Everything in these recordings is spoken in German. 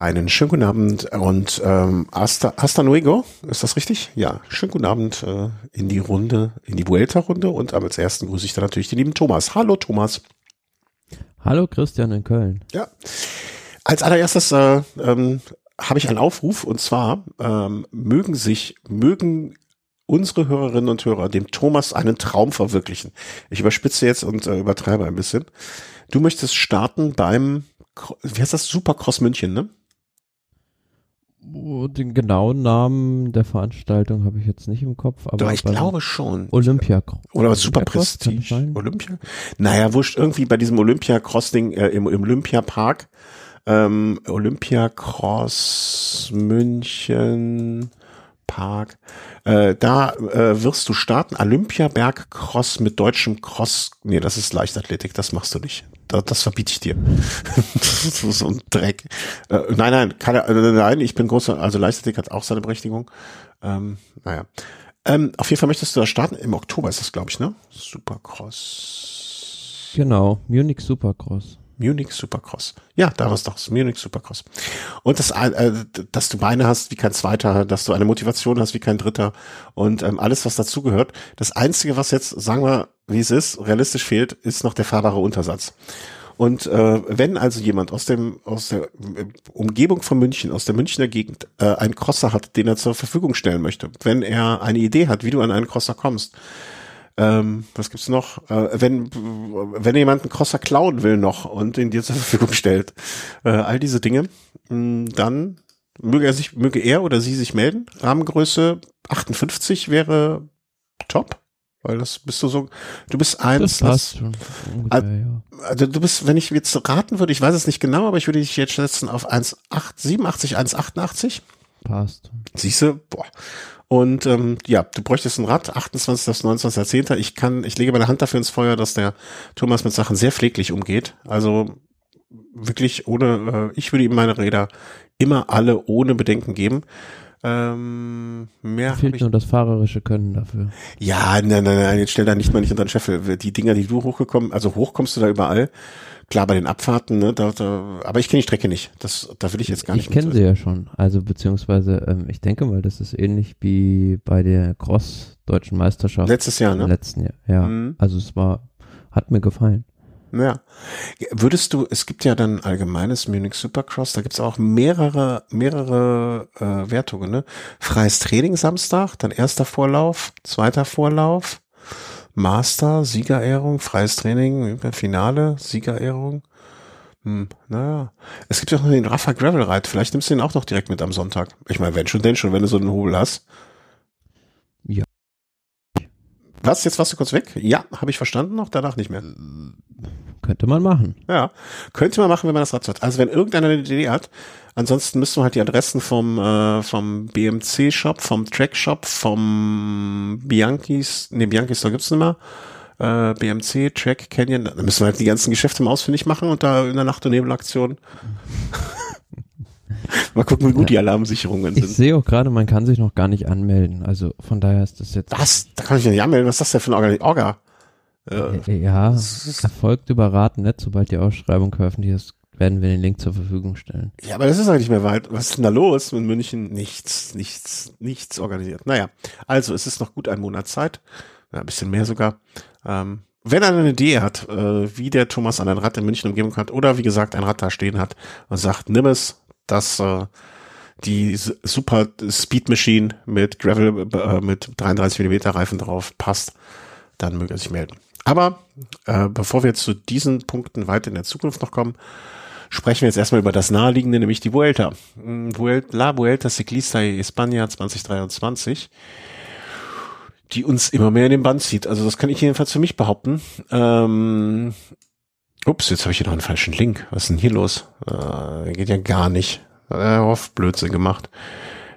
Einen schönen guten Abend und ähm, hasta, hasta luego, ist das richtig? Ja, schönen guten Abend äh, in die Runde, in die Vuelta-Runde und als ersten grüße ich dann natürlich den lieben Thomas. Hallo Thomas. Hallo Christian in Köln. Ja, als allererstes äh, ähm, habe ich einen Aufruf und zwar ähm, mögen sich, mögen unsere Hörerinnen und Hörer dem Thomas einen Traum verwirklichen. Ich überspitze jetzt und äh, übertreibe ein bisschen. Du möchtest starten beim, wie heißt das, Supercross München, ne? Oh, Den genauen Namen der Veranstaltung habe ich jetzt nicht im Kopf, aber Doch, ich glaube schon. Olympia Oder Super kann das Prestige. Olympia? Naja, wurscht, irgendwie bei diesem Olympia-Cross-Ding äh, im, im Olympiapark. Ähm, Olympia-Cross München Park. Äh, da äh, wirst du starten. Olympiaberg-Cross mit deutschem Cross. Nee, das ist Leichtathletik, das machst du nicht. Das, verbiete ich dir. so- ein Dreck. Äh, nein, nein, keine, äh, nein, ich bin großer, also Leichtathletik hat auch seine Berechtigung. Ähm, naja. Ähm, auf jeden Fall möchtest du da starten. Im Oktober ist das, glaube ich, ne? Supercross. Genau, Munich Supercross. Munich Supercross. Ja, da war es doch, Munich Supercross. Und das, äh, dass du Beine hast wie kein Zweiter, dass du eine Motivation hast wie kein Dritter und ähm, alles, was dazugehört. Das Einzige, was jetzt, sagen wir, wie es ist, realistisch fehlt, ist noch der fahrbare Untersatz. Und äh, wenn also jemand aus dem aus der äh, Umgebung von München, aus der Münchner Gegend, äh, einen Crosser hat, den er zur Verfügung stellen möchte, wenn er eine Idee hat, wie du an einen Crosser kommst, ähm, was gibt's noch? Äh, wenn wenn jemand einen Crosser klauen will noch und ihn dir zur Verfügung stellt, äh, all diese Dinge, mh, dann möge er sich, möge er oder sie sich melden. Rahmengröße 58 wäre top, weil das bist du so, du bist eins, Das passt ja. also du bist, wenn ich jetzt raten würde, ich weiß es nicht genau, aber ich würde dich jetzt schätzen auf 1,87, 1,88. Passt. Siehste, boah. Und ähm, ja, du bräuchtest ein Rad, 28. bis 29.10. Ich kann, ich lege meine Hand dafür ins Feuer, dass der Thomas mit Sachen sehr pfleglich umgeht. Also wirklich ohne, äh, ich würde ihm meine Räder immer alle ohne Bedenken geben. Ähm, mehr Fehlt ich nur das fahrerische Können dafür. ja, nein, nein, nein, jetzt stell da nicht mal nicht unter den Scheffel. Die Dinger, die du hochgekommen, also hoch kommst du da überall. Klar, bei den Abfahrten, ne, da, da, aber ich kenne die Strecke nicht. Das, da will ich jetzt gar nicht. Ich kenne sie ja schon. Also beziehungsweise, ähm, ich denke mal, das ist ähnlich wie bei der Cross-Deutschen Meisterschaft Letztes Jahr, ne? letzten Jahr. Ja. Mhm. Also es war, hat mir gefallen. Ja. Würdest du, es gibt ja dann allgemeines Munich Supercross, da gibt's auch mehrere, mehrere äh, Wertungen, ne? Freies Training Samstag, dann erster Vorlauf, zweiter Vorlauf, Master, Siegerehrung, freies Training, Finale, Siegerehrung. Hm, naja. Es gibt ja auch noch den Rafa Gravel Ride, vielleicht nimmst du den auch noch direkt mit am Sonntag. Ich meine, wenn schon, denn schon, wenn du so einen Hobel hast. Ja. Was, jetzt warst du kurz weg? Ja, habe ich verstanden noch, danach nicht mehr. Könnte man machen. Ja, könnte man machen, wenn man das Rad hat. Also wenn irgendeiner eine Idee hat, ansonsten müssen wir halt die Adressen vom äh, vom BMC Shop, vom Track Shop, vom Bianchis, nee Bianchis, da gibt's nicht mehr. Äh, BMC, Track, Canyon, da müssen wir halt die ganzen Geschäfte mal ausfindig machen und da in der Nacht- und Nebelaktion mal gucken, wie gut die Alarmsicherungen Ich sind. sehe auch gerade, man kann sich noch gar nicht anmelden. Also von daher ist das jetzt. Was? Da kann ich mich nicht anmelden. Was ist das denn für ein Orga? Orga? Äh, Äh, Ja, erfolgt über Raten.net. Sobald die Ausschreibung veröffentlicht ist, werden wir den Link zur Verfügung stellen. Ja, aber das ist eigentlich mehr weit. Was ist denn da los in München? Nichts, nichts, nichts organisiert. Naja, also es ist noch gut ein Monat Zeit, ja, ein bisschen mehr sogar. Ähm, wenn einer eine Idee hat, äh, wie der Thomas an ein Rad in München umgeben kann oder wie gesagt ein Rad da stehen hat und sagt, nimm es, das äh, die super Speed Machine mit Gravel äh, mit 33 Millimeter Reifen drauf passt, dann möge er sich melden. Aber äh, bevor wir zu diesen Punkten weiter in der Zukunft noch kommen, sprechen wir jetzt erstmal über das naheliegende, nämlich die Vuelta. Mm, La Vuelta Ciclista España 2023, die uns immer mehr in den Band zieht. Also das kann ich jedenfalls für mich behaupten. Ähm, ups, jetzt habe ich hier noch einen falschen Link. Was ist denn hier los? Äh, geht ja gar nicht. Äh, auf Blödsinn gemacht.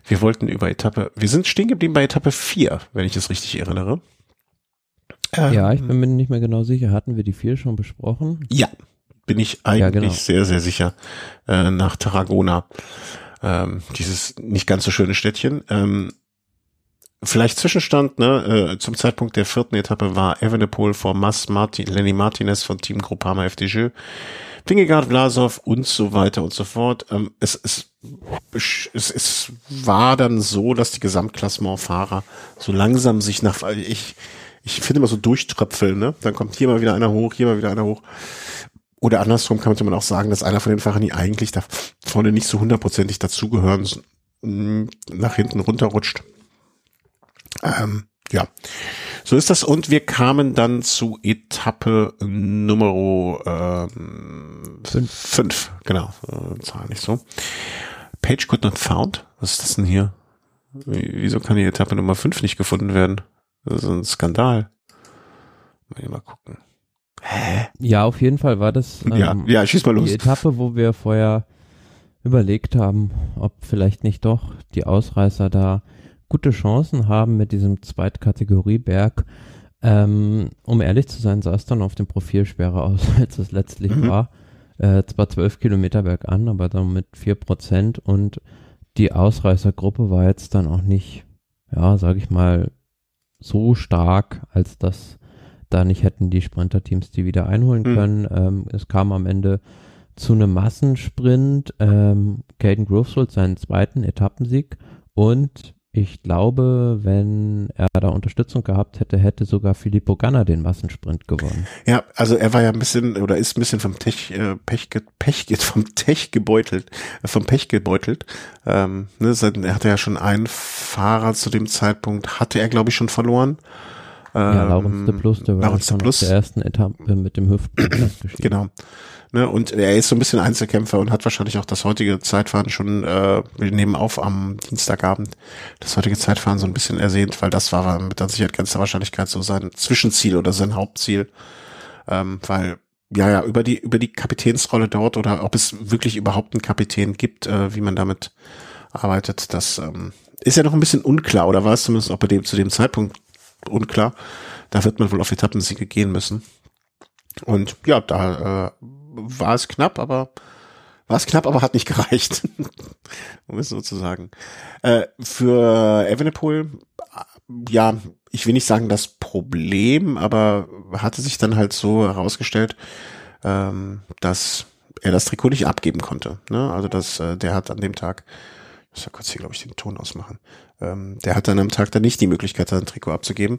Wir wollten über Etappe, wir sind stehen geblieben bei Etappe 4, wenn ich es richtig erinnere. Ähm, Ja, ich bin mir nicht mehr genau sicher. Hatten wir die vier schon besprochen? Ja, bin ich eigentlich genau. sehr, sehr sicher äh, nach Tarragona. Ähm, dieses nicht ganz so schöne Städtchen. Ähm, vielleicht Zwischenstand, ne? Äh, zum Zeitpunkt der vierten Etappe war Evenepoel vor Mas Martin, Lenny Martinez von Team Groupama FDJ Vingegaard, Vlasov und so weiter und so fort. Ähm, es, es, es, es war dann so, dass die Gesamtklassementfahrer so langsam sich nach, ich, ich finde immer so durchtröpfeln, ne? Dann kommt hier mal wieder einer hoch, hier mal wieder einer hoch. Oder andersrum kann man auch sagen, dass einer von den Fahrern, die eigentlich da vorne nicht so hundertprozentig dazugehören, nach hinten runterrutscht. Ähm, ja, so ist das. Und wir kamen dann zu Etappe Nummer ähm, fünf. fünf. Genau, äh, Zahl nicht so. Page could not found. Was ist das denn hier? Wieso kann die Etappe Nummer fünf nicht gefunden werden? Das ist ein Skandal. Mal, mal gucken. Hä? Ja, auf jeden Fall war das ähm, ja, ja, schieß mal los. die Etappe, wo wir vorher überlegt haben, ob vielleicht nicht doch die Ausreißer da gute Chancen haben mit diesem Zweitkategorieberg. Ähm, um ehrlich zu sein, sah es dann auf dem Profil schwerer aus, als es letztlich mhm. war. Äh, zwar zwölf Kilometer bergan, aber dann mit vier Prozent und die Ausreißergruppe war jetzt dann auch nicht, ja, sag ich mal, so stark, als dass da nicht hätten die Sprinterteams die wieder einholen mhm. können. Ähm, es kam am Ende zu einem Massensprint. Ähm, Caden Groves holt seinen zweiten Etappensieg und ich glaube, wenn er da Unterstützung gehabt hätte, hätte sogar Filippo Ganna den Massensprint gewonnen. Ja, also er war ja ein bisschen oder ist ein bisschen vom Tech, äh, Pech, Pech, vom Tech gebeutelt, äh, vom Pech gebeutelt. Ähm, ne, er hatte ja schon einen Fahrer zu dem Zeitpunkt, hatte er glaube ich schon verloren. Ähm, ja, Laurens de Plus, der war Laurens schon Plus. der ersten Etappe mit dem Hüften. genau. Ne, und er ist so ein bisschen Einzelkämpfer und hat wahrscheinlich auch das heutige Zeitfahren schon, äh, wir nehmen auf am Dienstagabend, das heutige Zeitfahren so ein bisschen ersehnt, weil das war mit der Sicherheit ganz der Wahrscheinlichkeit so sein Zwischenziel oder sein Hauptziel. Ähm, weil, ja, ja, über die, über die Kapitänsrolle dort oder ob es wirklich überhaupt einen Kapitän gibt, äh, wie man damit arbeitet, das ähm, ist ja noch ein bisschen unklar oder war es zumindest auch bei dem, zu dem Zeitpunkt unklar. Da wird man wohl auf Etappensiege gehen müssen. Und ja, da äh, war es knapp, aber war es knapp, aber hat nicht gereicht. um es so zu sagen. Äh, für Evenepoel, ja, ich will nicht sagen das Problem, aber hatte sich dann halt so herausgestellt, ähm, dass er das Trikot nicht abgeben konnte. Ne? Also dass äh, der hat an dem Tag, ich muss ja kurz hier, glaube ich, den Ton ausmachen. Ähm, der hat dann am Tag dann nicht die Möglichkeit, sein Trikot abzugeben.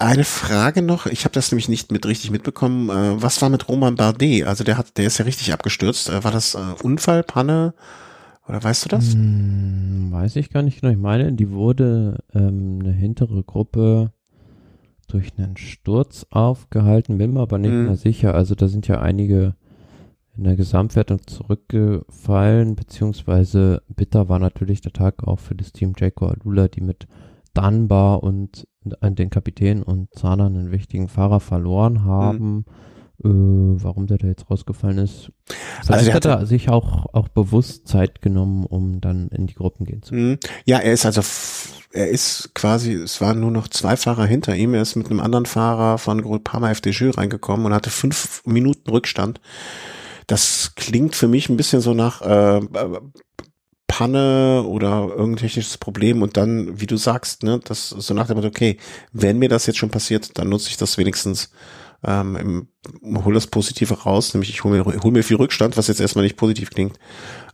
Eine Frage noch, ich habe das nämlich nicht mit richtig mitbekommen. Äh, was war mit Roman Bardet? Also der hat, der ist ja richtig abgestürzt. Äh, war das äh, Unfall, Panne? Oder weißt du das? Hm, weiß ich gar nicht genau. Ich meine, die wurde ähm, eine hintere Gruppe durch einen Sturz aufgehalten, bin mir aber nicht hm. mehr sicher. Also da sind ja einige in der Gesamtwertung zurückgefallen, beziehungsweise bitter war natürlich der Tag auch für das Team Jaco Alula, die mit Dunbar und den Kapitän und Zahner einen wichtigen Fahrer verloren haben. Mhm. Äh, warum der da jetzt rausgefallen ist. Vielleicht also hat er sich auch, auch bewusst Zeit genommen, um dann in die Gruppen gehen zu können. Mhm. Ja, er ist also, er ist quasi, es waren nur noch zwei Fahrer hinter ihm. Er ist mit einem anderen Fahrer von Groupama FDJ reingekommen und hatte fünf Minuten Rückstand. Das klingt für mich ein bisschen so nach äh, Panne oder irgendein technisches Problem und dann, wie du sagst, ne, das so nach dem Motto, okay, wenn mir das jetzt schon passiert, dann nutze ich das wenigstens, ähm, hol das Positive raus, nämlich ich hole mir, hol mir viel Rückstand, was jetzt erstmal nicht positiv klingt,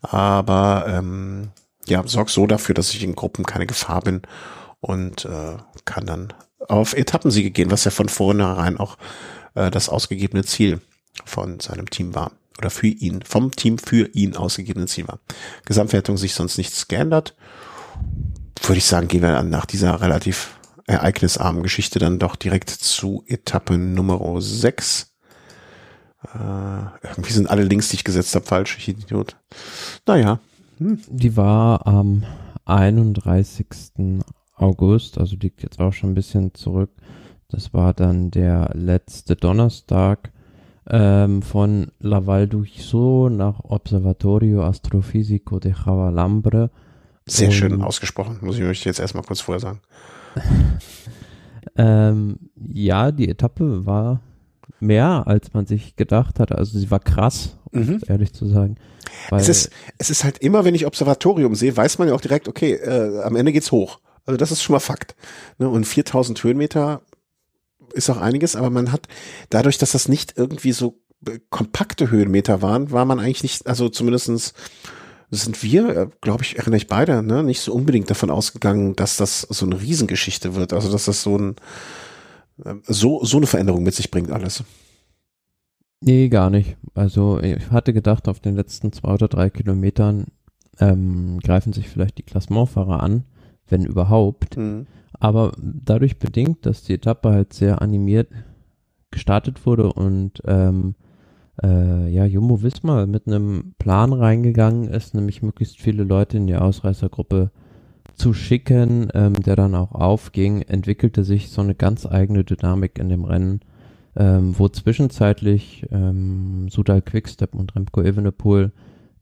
aber ähm, ja, sorg so dafür, dass ich in Gruppen keine Gefahr bin und äh, kann dann auf Etappensiege gehen, was ja von vornherein auch äh, das ausgegebene Ziel von seinem Team war oder für ihn, vom Team für ihn ausgegebenen Ziel war. Gesamtwertung sich sonst nichts geändert. Würde ich sagen, gehen wir dann nach dieser relativ ereignisarmen Geschichte dann doch direkt zu Etappe Nummer 6. Äh, irgendwie sind alle Links, die ich gesetzt habe, falsch. Ich Idiot. Naja. Hm. Die war am 31. August, also liegt jetzt auch schon ein bisschen zurück. Das war dann der letzte Donnerstag ähm, von La Val d'Uixo nach Observatorio Astrofisico de Javalambre. Sehr schön ausgesprochen, muss ich euch jetzt erstmal kurz vorher sagen. ähm, ja, die Etappe war mehr, als man sich gedacht hat. Also sie war krass, um mhm. ehrlich zu sagen. es, ist, es ist halt immer, wenn ich Observatorium sehe, weiß man ja auch direkt, okay, äh, am Ende geht's hoch. Also das ist schon mal Fakt. Ne? Und 4000 Höhenmeter ist auch einiges, aber man hat dadurch, dass das nicht irgendwie so kompakte Höhenmeter waren, war man eigentlich nicht, also zumindestens sind wir, äh, glaube ich, erinnere ich beide, ne, nicht so unbedingt davon ausgegangen, dass das so eine Riesengeschichte wird. Also dass das so ein äh, so so eine Veränderung mit sich bringt alles. Nee, gar nicht. Also ich hatte gedacht, auf den letzten zwei oder drei Kilometern ähm, greifen sich vielleicht die Klassementfahrer an, wenn überhaupt. Mhm. Aber dadurch bedingt, dass die Etappe halt sehr animiert gestartet wurde und ähm, äh, ja, Jumbo Wismar mit einem Plan reingegangen ist, nämlich möglichst viele Leute in die Ausreißergruppe zu schicken, ähm, der dann auch aufging, entwickelte sich so eine ganz eigene Dynamik in dem Rennen, ähm, wo zwischenzeitlich ähm, Sudal Quickstep und Remco Evenepoel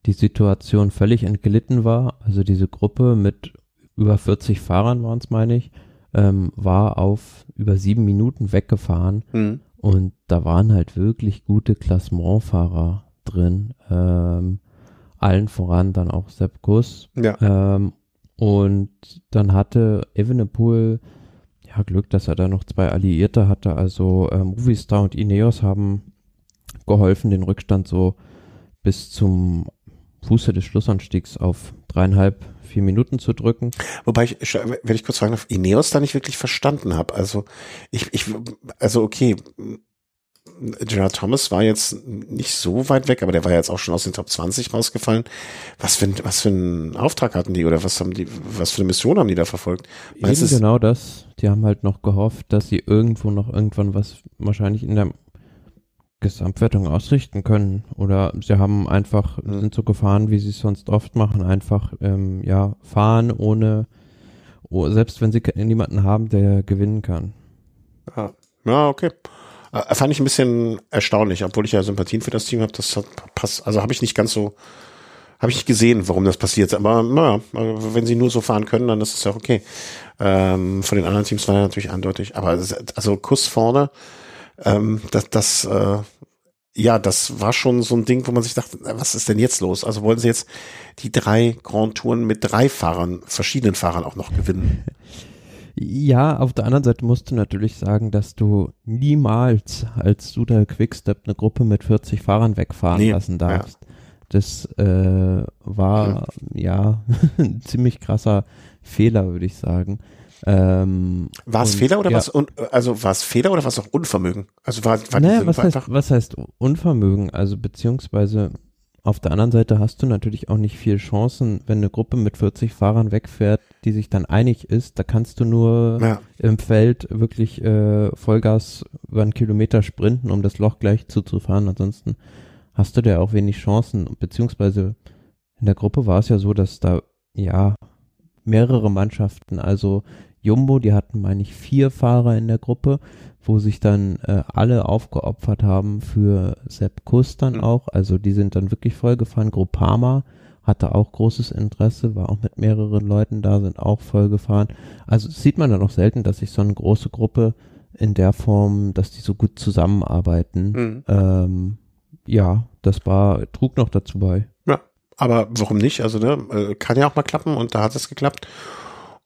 die Situation völlig entglitten war. Also diese Gruppe mit über 40 Fahrern waren es, meine ich, ähm, war auf über sieben Minuten weggefahren. Mhm. Und da waren halt wirklich gute Klassementfahrer drin. Ähm, allen voran dann auch Sepp Kuss. Ja. Ähm, und dann hatte Evenepoel ja Glück, dass er da noch zwei Alliierte hatte. Also ähm, Movistar und Ineos haben geholfen, den Rückstand so bis zum Fuße des Schlussanstiegs auf dreieinhalb, vier Minuten zu drücken. Wobei ich, wenn ich kurz fragen darf, Ineos da nicht wirklich verstanden habe. Also ich, ich, also okay, Gerard Thomas war jetzt nicht so weit weg, aber der war jetzt auch schon aus den Top 20 rausgefallen. Was für, ein, was für einen Auftrag hatten die oder was haben die, was für eine Mission haben die da verfolgt? Meinst Eben genau das. Die haben halt noch gehofft, dass sie irgendwo noch irgendwann was wahrscheinlich in der Gesamtwertung ausrichten können. Oder sie haben einfach, mhm. sind so gefahren, wie sie es sonst oft machen, einfach ähm, ja, fahren ohne, oh, selbst wenn sie niemanden haben, der gewinnen kann. Ah. Ja, okay. Äh, fand ich ein bisschen erstaunlich, obwohl ich ja Sympathien für das Team habe. Das hat passt, also habe ich nicht ganz so, habe ich nicht gesehen, warum das passiert. Aber naja, wenn sie nur so fahren können, dann ist es ja okay. Ähm, von den anderen Teams war ja natürlich eindeutig. Aber also Kuss vorne, ähm, das, das äh, ja, das war schon so ein Ding, wo man sich dachte, was ist denn jetzt los? Also wollen sie jetzt die drei Grand Touren mit drei Fahrern, verschiedenen Fahrern auch noch gewinnen? Ja, auf der anderen Seite musst du natürlich sagen, dass du niemals als Suda Quickstep eine Gruppe mit 40 Fahrern wegfahren nee, lassen darfst. Ja. Das äh, war ja ein ziemlich krasser Fehler, würde ich sagen. Ähm, war es Fehler oder ja. was? Also war es Fehler oder was auch Unvermögen? Also war, war naja, was heißt, was heißt Unvermögen? Also beziehungsweise auf der anderen Seite hast du natürlich auch nicht viel Chancen, wenn eine Gruppe mit 40 Fahrern wegfährt, die sich dann einig ist. Da kannst du nur ja. im Feld wirklich äh, Vollgas über einen Kilometer sprinten, um das Loch gleich zuzufahren. Ansonsten hast du da auch wenig Chancen. Beziehungsweise in der Gruppe war es ja so, dass da ja mehrere Mannschaften, also Jumbo, die hatten, meine ich, vier Fahrer in der Gruppe, wo sich dann äh, alle aufgeopfert haben für Sepp Kuss dann mhm. auch. Also die sind dann wirklich vollgefahren. Groupama hatte auch großes Interesse, war auch mit mehreren Leuten da, sind auch vollgefahren. Also sieht man dann auch selten, dass sich so eine große Gruppe in der Form, dass die so gut zusammenarbeiten. Mhm. Ähm, ja, das war, trug noch dazu bei. Ja, aber warum nicht? Also, ne, äh, kann ja auch mal klappen und da hat es geklappt.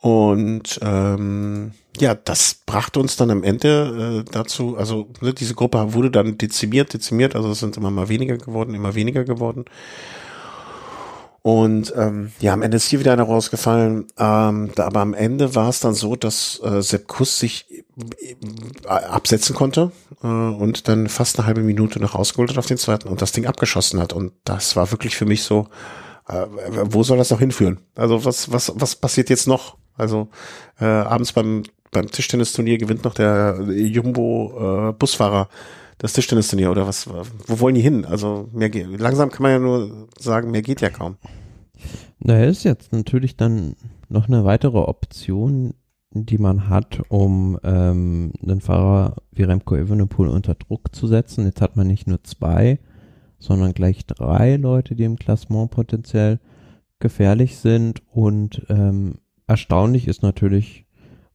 Und ähm, ja, das brachte uns dann am Ende äh, dazu, also ne, diese Gruppe wurde dann dezimiert, dezimiert, also es sind immer mal weniger geworden, immer weniger geworden. Und ähm, ja, am Ende ist hier wieder einer rausgefallen. Ähm, da, aber am Ende war es dann so, dass äh, Sepp Kuss sich äh, absetzen konnte äh, und dann fast eine halbe Minute noch rausgeholt hat auf den zweiten und das Ding abgeschossen hat. Und das war wirklich für mich so, äh, wo soll das noch hinführen? Also was, was, was passiert jetzt noch? Also äh, abends beim, beim Tischtennisturnier gewinnt noch der Jumbo äh, das Tischtennisturnier oder was? Wo wollen die hin? Also mehr geht, langsam kann man ja nur sagen, mehr geht ja kaum. Naja, ist jetzt natürlich dann noch eine weitere Option, die man hat, um ähm, einen Fahrer wie Remco Evenepoel unter Druck zu setzen. Jetzt hat man nicht nur zwei, sondern gleich drei Leute, die im Klassement potenziell gefährlich sind und ähm, erstaunlich ist natürlich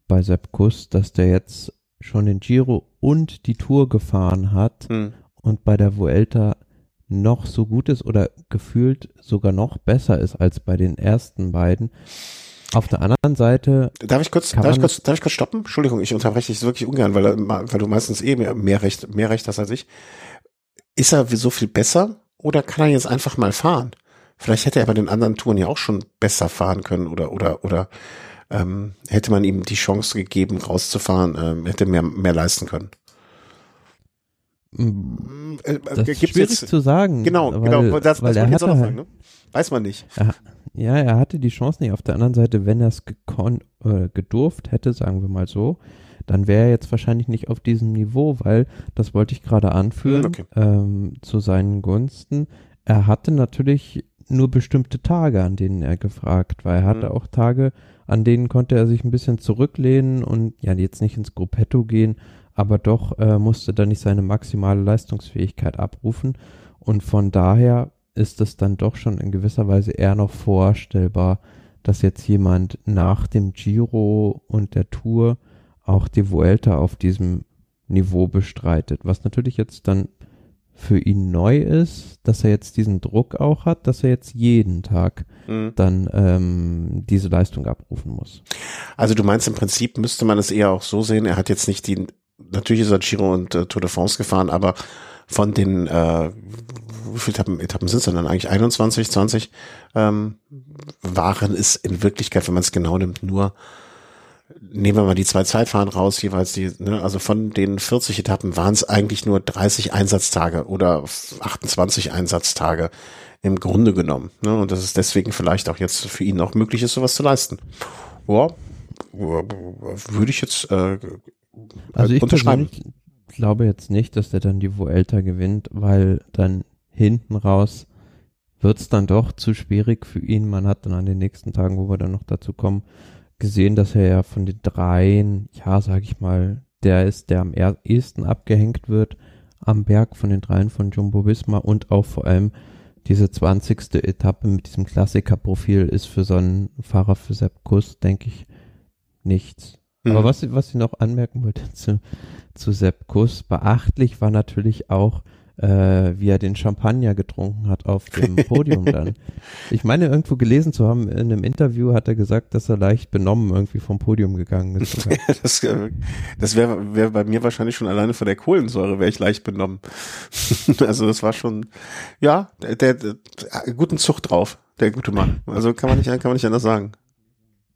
bei Sepp Kuss, dass der jetzt schon den Giro und die Tour gefahren hat hm. und bei der Vuelta noch so gut ist oder gefühlt sogar noch besser ist als bei den ersten beiden. Auf der anderen Seite. Darf ich kurz, darf ich kurz, darf ich kurz stoppen? Entschuldigung, ich unterbreche dich wirklich ungern, weil, weil du meistens eh mehr, mehr Recht, mehr Recht hast als ich. ist er so viel besser oder kann er jetzt einfach mal fahren? Vielleicht hätte er bei den anderen Touren ja auch schon besser fahren können oder oder oder ähm, hätte man ihm die Chance gegeben, rauszufahren, ähm, hätte mehr mehr leisten können. Mm, äh, das ist schwierig jetzt, zu sagen. Genau, weil, genau, das, weil das er hatte, sagen, ne? Weiß man nicht. Er, ja, er hatte die Chance nicht. Auf der anderen Seite, wenn er es äh, gedurft hätte, sagen wir mal so, dann wäre er jetzt wahrscheinlich nicht auf diesem Niveau, weil, das wollte ich gerade anführen, okay. ähm, zu seinen Gunsten. Er hatte natürlich nur bestimmte Tage, an denen er gefragt war. Er hatte mhm. auch Tage, an denen konnte er sich ein bisschen zurücklehnen und ja, jetzt nicht ins Gruppetto gehen, aber doch äh, musste dann nicht seine maximale Leistungsfähigkeit abrufen. Und von daher ist es dann doch schon in gewisser Weise eher noch vorstellbar, dass jetzt jemand nach dem Giro und der Tour auch die Vuelta auf diesem Niveau bestreitet. Was natürlich jetzt dann für ihn neu ist, dass er jetzt diesen Druck auch hat, dass er jetzt jeden Tag mhm. dann ähm, diese Leistung abrufen muss. Also du meinst im Prinzip müsste man es eher auch so sehen, er hat jetzt nicht die, natürlich ist er Giro und äh, Tour de France gefahren, aber von den, äh, wie viele Etappen, Etappen sind es denn dann eigentlich? 21, 20 ähm, waren es in Wirklichkeit, wenn man es genau nimmt, nur nehmen wir mal die zwei Zeitfahren raus, jeweils die, ne, also von den 40 Etappen waren es eigentlich nur 30 Einsatztage oder 28 Einsatztage im Grunde genommen. Ne, und das ist deswegen vielleicht auch jetzt für ihn auch möglich ist, sowas zu leisten. Ja, würde ich jetzt äh, also ich unterschreiben. glaube jetzt nicht, dass der dann die Vuelta gewinnt, weil dann hinten raus wird es dann doch zu schwierig für ihn. Man hat dann an den nächsten Tagen, wo wir dann noch dazu kommen, gesehen, dass er ja von den dreien, ja, sag ich mal, der ist, der am ehesten abgehängt wird am Berg von den dreien von Jumbo Wismar und auch vor allem diese 20. Etappe mit diesem Klassikerprofil ist für so einen Fahrer für Sepp Kuss, denke ich, nichts. Mhm. Aber was, was ich noch anmerken wollte zu, zu Sepp Kuss, beachtlich war natürlich auch, äh, wie er den Champagner getrunken hat auf dem Podium dann. Ich meine, irgendwo gelesen zu haben, in einem Interview hat er gesagt, dass er leicht benommen irgendwie vom Podium gegangen ist. das äh, das wäre wär bei mir wahrscheinlich schon alleine von der Kohlensäure wäre ich leicht benommen. also das war schon, ja, der, der, der guten Zucht drauf, der gute Mann. Also kann man nicht, kann man nicht anders sagen.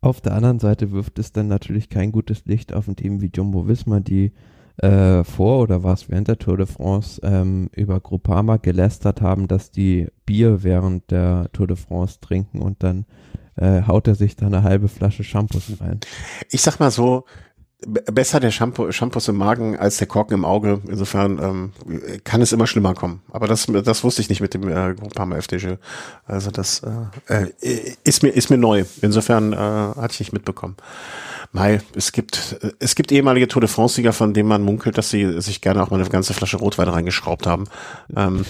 Auf der anderen Seite wirft es dann natürlich kein gutes Licht auf ein Team wie Jumbo Visma, die äh, vor oder war es während der Tour de France ähm, über Groupama gelästert haben, dass die Bier während der Tour de France trinken und dann äh, haut er sich da eine halbe Flasche Shampoos rein. Ich sag mal so, besser der Shampoo, Shampoos im Magen als der Korken im Auge. Insofern ähm, kann es immer schlimmer kommen. Aber das, das wusste ich nicht mit dem äh, Groupama FDG. Also das äh, äh, ist mir ist mir neu. Insofern äh, hatte ich nicht mitbekommen. Mai, es gibt, es gibt ehemalige Tour de France-Sieger, von denen man munkelt, dass sie sich gerne auch mal eine ganze Flasche Rotwein reingeschraubt haben. Ähm,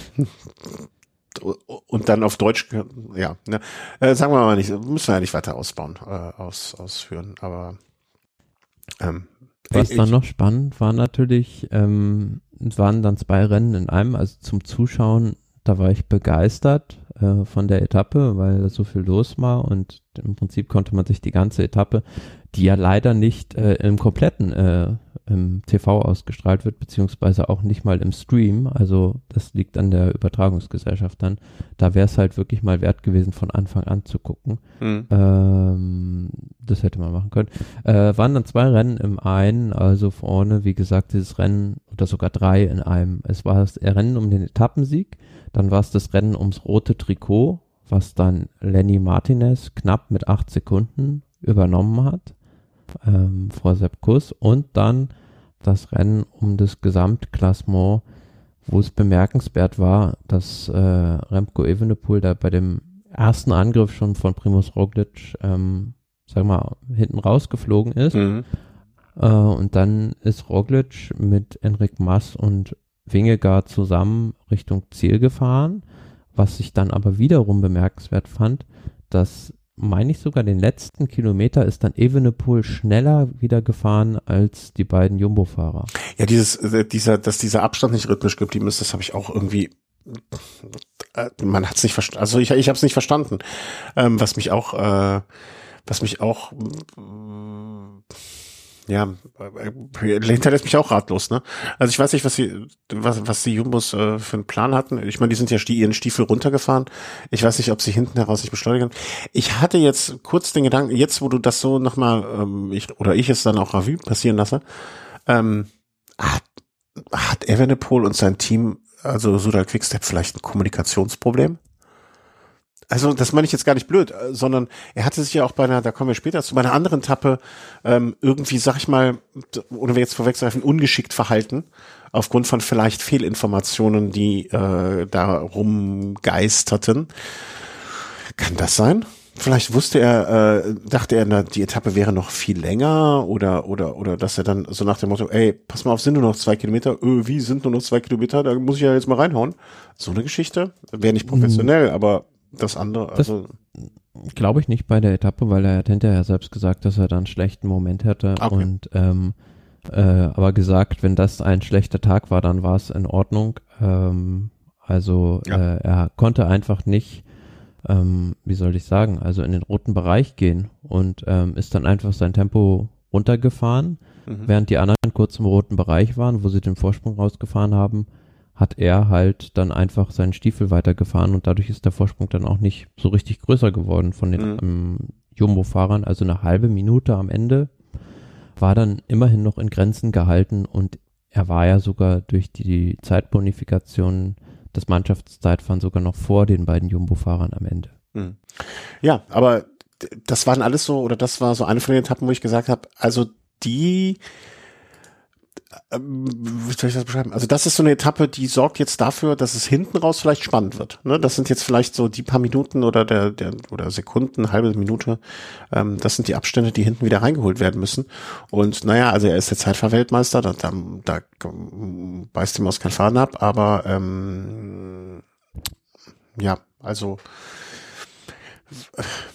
und dann auf Deutsch, ja, ne, äh, sagen wir mal nicht, müssen wir ja nicht weiter ausbauen, äh, aus, ausführen, aber ähm, was dann noch spannend war natürlich, ähm, waren dann zwei Rennen in einem, also zum Zuschauen, da war ich begeistert äh, von der Etappe, weil so viel los war und im Prinzip konnte man sich die ganze Etappe die ja leider nicht äh, im kompletten äh, im TV ausgestrahlt wird, beziehungsweise auch nicht mal im Stream. Also das liegt an der Übertragungsgesellschaft dann. Da wäre es halt wirklich mal wert gewesen, von Anfang an zu gucken. Mhm. Ähm, das hätte man machen können. Äh, waren dann zwei Rennen im einen, also vorne, wie gesagt, dieses Rennen oder sogar drei in einem. Es war das Rennen um den Etappensieg, dann war es das Rennen ums rote Trikot, was dann Lenny Martinez knapp mit acht Sekunden übernommen hat ähm, vor Sepp Kuss und dann das Rennen um das Gesamtklassement, wo es bemerkenswert war, dass äh, Remco Evenepoel da bei dem ersten Angriff schon von Primus Roglic, ähm, sag mal, hinten rausgeflogen ist. Mhm. Äh, und dann ist Roglic mit Enric Mass und Wingegaard zusammen Richtung Ziel gefahren. Was ich dann aber wiederum bemerkenswert fand, dass meine ich sogar, den letzten Kilometer ist dann Evenepoel schneller wieder gefahren als die beiden Jumbo-Fahrer. Ja, dieses, äh, dieser, dass dieser Abstand nicht rhythmisch geblieben ist, das habe ich auch irgendwie äh, man hat es nicht verstanden, also ich, ich habe es nicht verstanden. Ähm, was mich auch, äh, was mich auch, ja, hinterlässt mich auch ratlos, ne? Also ich weiß nicht, was sie, was, was die Jumbos äh, für einen Plan hatten. Ich meine, die sind ja ihren Stiefel runtergefahren. Ich weiß nicht, ob sie hinten heraus nicht beschleunigen. Ich hatte jetzt kurz den Gedanken, jetzt wo du das so nochmal, ähm, ich, oder ich es dann auch Revue passieren lasse, ähm, hat, hat Evenepoel und sein Team, also Sudal Quickstep, vielleicht ein Kommunikationsproblem? Also das meine ich jetzt gar nicht blöd, äh, sondern er hatte sich ja auch bei einer, da kommen wir später zu, bei einer anderen Tappe ähm, irgendwie, sag ich mal, ohne wir jetzt vorwegzugreifen, ungeschickt verhalten, aufgrund von vielleicht Fehlinformationen, die äh, da rumgeisterten. Kann das sein? Vielleicht wusste er, äh, dachte er, na, die Etappe wäre noch viel länger oder oder oder dass er dann so nach dem Motto, ey, pass mal auf, sind nur noch zwei Kilometer, öh, wie sind nur noch zwei Kilometer, da muss ich ja jetzt mal reinhauen. So eine Geschichte wäre nicht professionell, mhm. aber das andere, also. Glaube ich nicht bei der Etappe, weil er hat hinterher selbst gesagt, dass er dann einen schlechten Moment hatte okay. und ähm, äh, aber gesagt, wenn das ein schlechter Tag war, dann war es in Ordnung. Ähm, also ja. äh, er konnte einfach nicht, ähm, wie soll ich sagen, also in den roten Bereich gehen und ähm, ist dann einfach sein Tempo runtergefahren, mhm. während die anderen kurz im roten Bereich waren, wo sie den Vorsprung rausgefahren haben hat er halt dann einfach seinen Stiefel weitergefahren und dadurch ist der Vorsprung dann auch nicht so richtig größer geworden von den mhm. ähm, Jumbo-Fahrern. Also eine halbe Minute am Ende war dann immerhin noch in Grenzen gehalten und er war ja sogar durch die Zeitbonifikation des Mannschaftszeitfahren sogar noch vor den beiden Jumbo-Fahrern am Ende. Mhm. Ja, aber das waren alles so, oder das war so eine von den Etappen, wo ich gesagt habe, also die wie soll ich das beschreiben? Also das ist so eine Etappe, die sorgt jetzt dafür, dass es hinten raus vielleicht spannend wird. Ne? Das sind jetzt vielleicht so die paar Minuten oder der, der oder Sekunden, halbe Minute. Ähm, das sind die Abstände, die hinten wieder reingeholt werden müssen. Und naja, also er ist der Zeitfahrweltmeister, da, da, da beißt ihm aus kein Faden ab, aber ähm, ja, also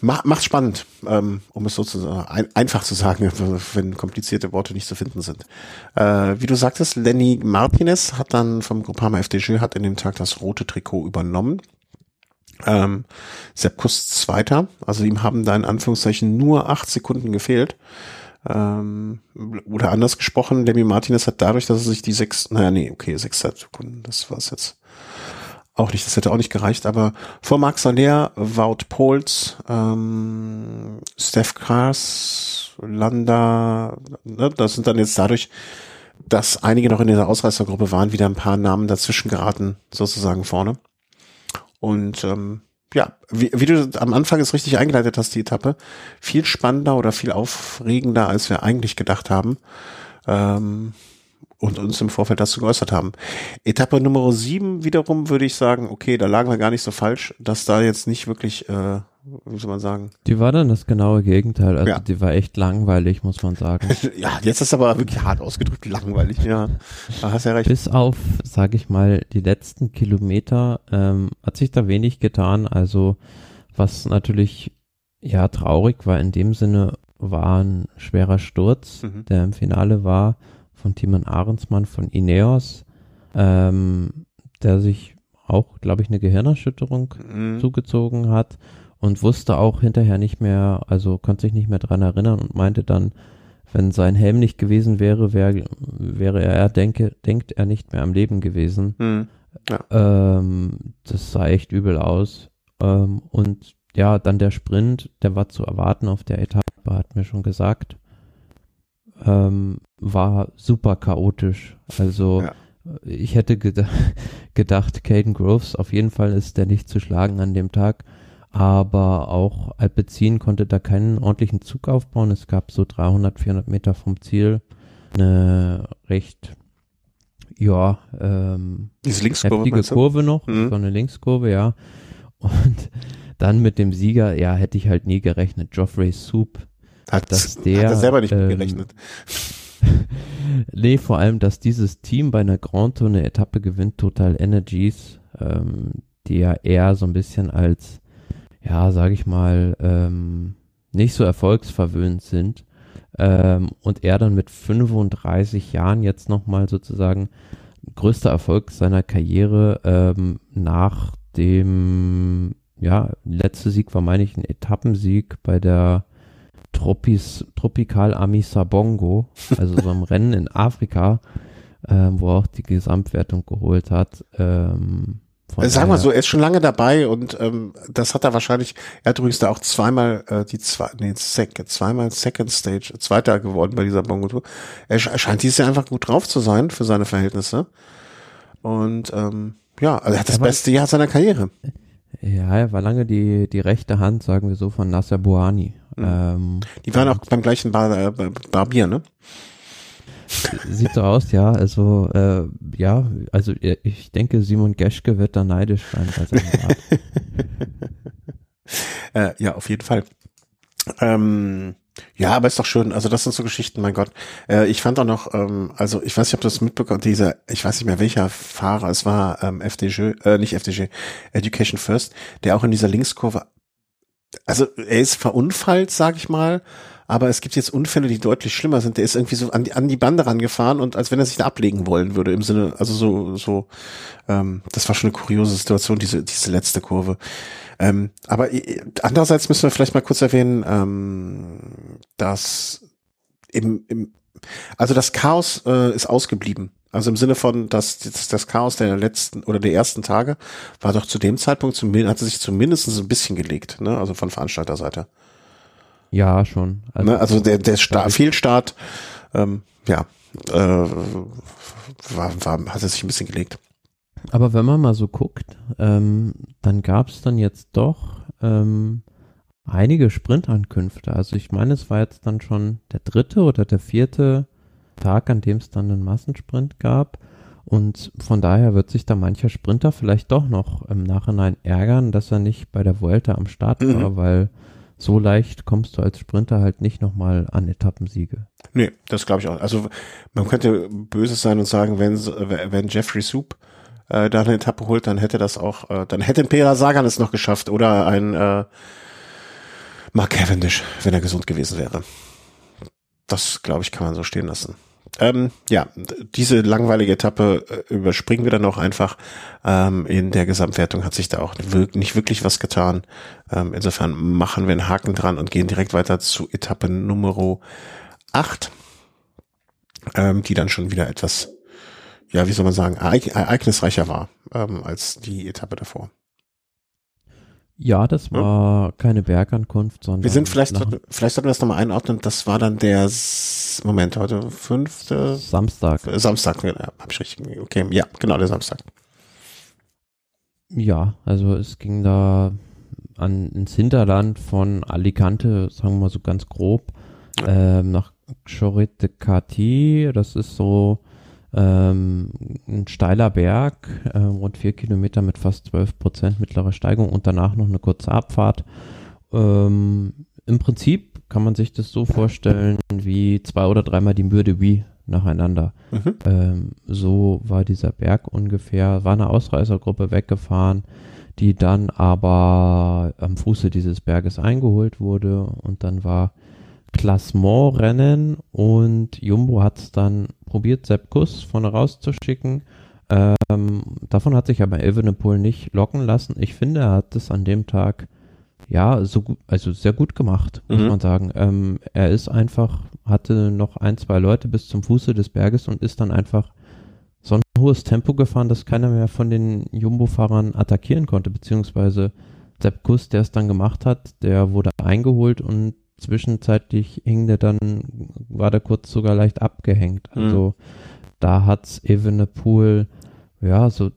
Mach, macht's spannend, ähm, um es sozusagen ein, einfach zu sagen, wenn komplizierte Worte nicht zu finden sind. Äh, wie du sagtest, Lenny Martinez hat dann vom Groupama FDG hat in dem Tag das rote Trikot übernommen. Ähm, Sepp Kuss Zweiter, also ihm haben da in Anführungszeichen nur acht Sekunden gefehlt. Ähm, oder anders gesprochen, Lenny Martinez hat dadurch, dass er sich die sechs, naja, nee, okay, sechs Sekunden, das war's jetzt auch nicht, das hätte auch nicht gereicht, aber vor Max Aller, Wout Pols, ähm, Steph Kars, Landa, ne, das sind dann jetzt dadurch, dass einige noch in dieser Ausreißergruppe waren, wieder ein paar Namen dazwischen geraten, sozusagen vorne. Und ähm, ja, wie, wie du am Anfang es richtig eingeleitet hast, die Etappe, viel spannender oder viel aufregender, als wir eigentlich gedacht haben. Ähm, und uns im Vorfeld dazu geäußert haben. Etappe Nummer sieben wiederum würde ich sagen, okay, da lagen wir gar nicht so falsch, dass da jetzt nicht wirklich, äh, wie soll man sagen? Die war dann das genaue Gegenteil. Also ja. die war echt langweilig, muss man sagen. ja, jetzt ist aber wirklich hart ausgedrückt langweilig. Ja, da hast ja recht. Bis auf, sage ich mal, die letzten Kilometer ähm, hat sich da wenig getan. Also was natürlich ja traurig war in dem Sinne, war ein schwerer Sturz, mhm. der im Finale war von Timon Ahrensmann von Ineos, ähm, der sich auch, glaube ich, eine Gehirnerschütterung mhm. zugezogen hat und wusste auch hinterher nicht mehr, also konnte sich nicht mehr dran erinnern und meinte dann, wenn sein Helm nicht gewesen wäre, wär, wäre er, denke, denkt er nicht mehr am Leben gewesen. Mhm. Ja. Ähm, das sah echt übel aus. Ähm, und ja, dann der Sprint, der war zu erwarten auf der Etappe, hat mir schon gesagt ähm, war super chaotisch. Also ja. ich hätte ged gedacht, Caden Groves auf jeden Fall ist der nicht zu schlagen an dem Tag. Aber auch Alpecin konnte da keinen ordentlichen Zug aufbauen. Es gab so 300, 400 Meter vom Ziel eine recht, ja, ähm, Diese Linkskurve, heftige Kurve noch, mhm. so eine Linkskurve, ja. Und dann mit dem Sieger, ja, hätte ich halt nie gerechnet. Geoffrey Soup hat, dass der, hat er selber nicht ähm, gerechnet. nee, vor allem, dass dieses Team bei einer Grand Tour eine Etappe gewinnt, Total Energies, ähm, die ja eher so ein bisschen als, ja, sag ich mal, ähm, nicht so erfolgsverwöhnt sind. Ähm, und er dann mit 35 Jahren jetzt nochmal sozusagen größter Erfolg seiner Karriere ähm, nach dem, ja, letzte Sieg war, meine ich, ein Etappensieg bei der Tropis, Tropikal Amisa Bongo, also so einem Rennen in Afrika, ähm, wo er auch die Gesamtwertung geholt hat. Ähm, von Sagen wir so, er ist schon lange dabei und ähm, das hat er wahrscheinlich, er hat übrigens da auch zweimal äh, die zwei, nee, Sec, zweimal Second Stage, Zweiter geworden bei dieser Bongo Tour. Er scheint dieses Jahr einfach gut drauf zu sein für seine Verhältnisse. Und ähm, ja, also er hat das Aber beste Jahr seiner Karriere. Ja, er war lange die, die rechte Hand, sagen wir so, von Nasser Bouhani. Mhm. Ähm, die waren auch beim gleichen Bar, äh, Barbier, ne? Sieht so aus, ja. Also, äh, ja, also äh, ich denke, Simon Geschke wird da neidisch sein äh, ja, auf jeden Fall. Ähm, ja, aber ist doch schön. Also das sind so Geschichten, mein Gott. Äh, ich fand auch noch, ähm, also ich weiß nicht, ob du das mitbekommen, dieser, ich weiß nicht mehr welcher Fahrer, es war ähm, FDG, äh, nicht FDG, Education First, der auch in dieser Linkskurve, also er ist verunfallt, sag ich mal, aber es gibt jetzt Unfälle, die deutlich schlimmer sind. Der ist irgendwie so an die, an die Bande rangefahren und als wenn er sich da ablegen wollen würde, im Sinne, also so, so, ähm, das war schon eine kuriose Situation, diese, diese letzte Kurve. Ähm, aber andererseits müssen wir vielleicht mal kurz erwähnen, ähm, dass im, im, also das Chaos äh, ist ausgeblieben. Also im Sinne von, dass das, das Chaos der letzten oder der ersten Tage war doch zu dem Zeitpunkt zumindest, hatte sich zumindest ein bisschen gelegt, ne? Also von Veranstalterseite. Ja, schon. Also, ne, also der, der Start, Fehlstart, ähm, ja, äh, war, war, hat es sich ein bisschen gelegt. Aber wenn man mal so guckt, ähm, dann gab es dann jetzt doch ähm, einige Sprintankünfte. Also ich meine, es war jetzt dann schon der dritte oder der vierte Tag, an dem es dann einen Massensprint gab. Und von daher wird sich da mancher Sprinter vielleicht doch noch im Nachhinein ärgern, dass er nicht bei der Vuelta am Start mhm. war, weil so leicht kommst du als Sprinter halt nicht nochmal an Etappensiege. Nee, das glaube ich auch. Also man könnte böse sein und sagen, wenn, wenn Jeffrey Soup äh, da eine Etappe holt, dann hätte das auch, äh, dann hätte ein Peter Sagan es noch geschafft oder ein äh, Mark Cavendish, wenn er gesund gewesen wäre. Das, glaube ich, kann man so stehen lassen. Ähm, ja, diese langweilige Etappe äh, überspringen wir dann auch einfach. Ähm, in der Gesamtwertung hat sich da auch nicht wirklich was getan. Ähm, insofern machen wir einen Haken dran und gehen direkt weiter zu Etappe Nummer 8, ähm, die dann schon wieder etwas, ja, wie soll man sagen, ereignisreicher war ähm, als die Etappe davor. Ja, das war ja. keine Bergankunft, sondern. Wir sind vielleicht, vielleicht sollten wir das nochmal einordnen. Das war dann der, Moment, heute fünfte. Samstag. Äh, Samstag, ja, hab ich richtig, okay, ja, genau, der Samstag. Ja, also es ging da an, ins Hinterland von Alicante, sagen wir mal so ganz grob, ja. ähm, nach Choret de Cati. Das ist so ähm, ein steiler Berg, äh, rund vier Kilometer mit fast zwölf Prozent mittlerer Steigung und danach noch eine kurze Abfahrt. Ähm, Im Prinzip kann man sich das so vorstellen wie zwei oder dreimal die Mürde wie nacheinander. Mhm. Ähm, so war dieser Berg ungefähr, war eine Ausreißergruppe weggefahren, die dann aber am Fuße dieses Berges eingeholt wurde und dann war Klassement-Rennen und Jumbo hat es dann probiert, Sepp Kuss vorne rauszuschicken. Ähm, davon hat sich aber Evenepoel nicht locken lassen. Ich finde, er hat es an dem Tag ja so gut, also sehr gut gemacht, muss mhm. man sagen. Ähm, er ist einfach, hatte noch ein, zwei Leute bis zum Fuße des Berges und ist dann einfach so ein hohes Tempo gefahren, dass keiner mehr von den Jumbo-Fahrern attackieren konnte, beziehungsweise Sepp Kuss, der es dann gemacht hat, der wurde eingeholt und Zwischenzeitlich hing der dann, war der kurz sogar leicht abgehängt. Mhm. Also mhm. da hat's Evenepoel ja so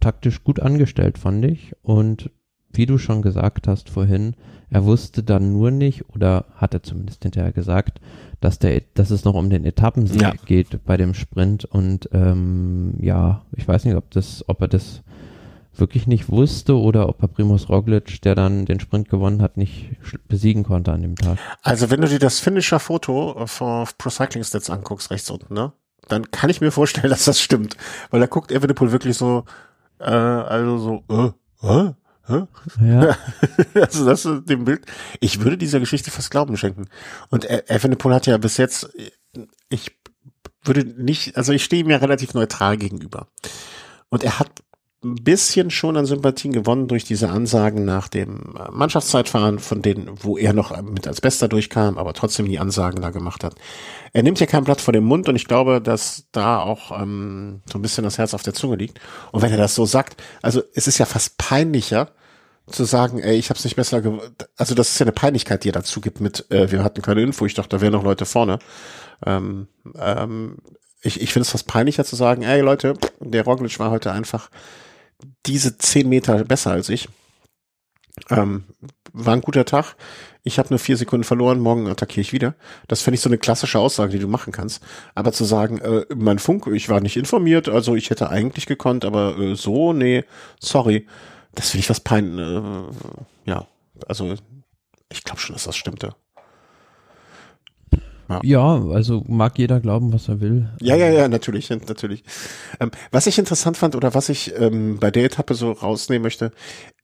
taktisch gut angestellt, fand ich. Und wie du schon gesagt hast vorhin, er wusste dann nur nicht, oder hat er zumindest hinterher gesagt, dass der, dass es noch um den Etappensieg ja. geht bei dem Sprint. Und ähm, ja, ich weiß nicht, ob das, ob er das wirklich nicht wusste oder ob er Primus Roglic, der dann den Sprint gewonnen hat, nicht besiegen konnte an dem Tag. Also wenn du dir das Finisher-Foto von Pro Cycling Stats anguckst, rechts unten, ne, dann kann ich mir vorstellen, dass das stimmt, weil da guckt Evenepoel wirklich so, äh, also so, äh, äh, äh? Ja. also das ist dem Bild. Ich würde dieser Geschichte fast Glauben schenken. Und e- Evenepoel hat ja bis jetzt, ich würde nicht, also ich stehe ihm ja relativ neutral gegenüber. Und er hat ein bisschen schon an Sympathien gewonnen durch diese Ansagen nach dem äh, Mannschaftszeitfahren, von denen, wo er noch mit als Bester durchkam, aber trotzdem die Ansagen da gemacht hat. Er nimmt ja kein Blatt vor dem Mund und ich glaube, dass da auch ähm, so ein bisschen das Herz auf der Zunge liegt. Und wenn er das so sagt, also es ist ja fast peinlicher, zu sagen, ey, ich hab's nicht besser also das ist ja eine Peinlichkeit, die er dazu gibt mit, äh, wir hatten keine Info, ich dachte, da wären noch Leute vorne. Ähm, ähm, ich ich finde es fast peinlicher zu sagen, ey Leute, der Roglic war heute einfach diese zehn Meter besser als ich. Ähm, war ein guter Tag. Ich habe nur vier Sekunden verloren, morgen attackiere ich wieder. Das finde ich so eine klassische Aussage, die du machen kannst. Aber zu sagen, äh, mein Funk, ich war nicht informiert, also ich hätte eigentlich gekonnt, aber äh, so, nee, sorry. Das finde ich was pein. Äh, ja, also ich glaube schon, dass das stimmte. Ja. ja. also mag jeder glauben, was er will. Ja, ja, ja, natürlich, natürlich. Ähm, was ich interessant fand oder was ich ähm, bei der Etappe so rausnehmen möchte,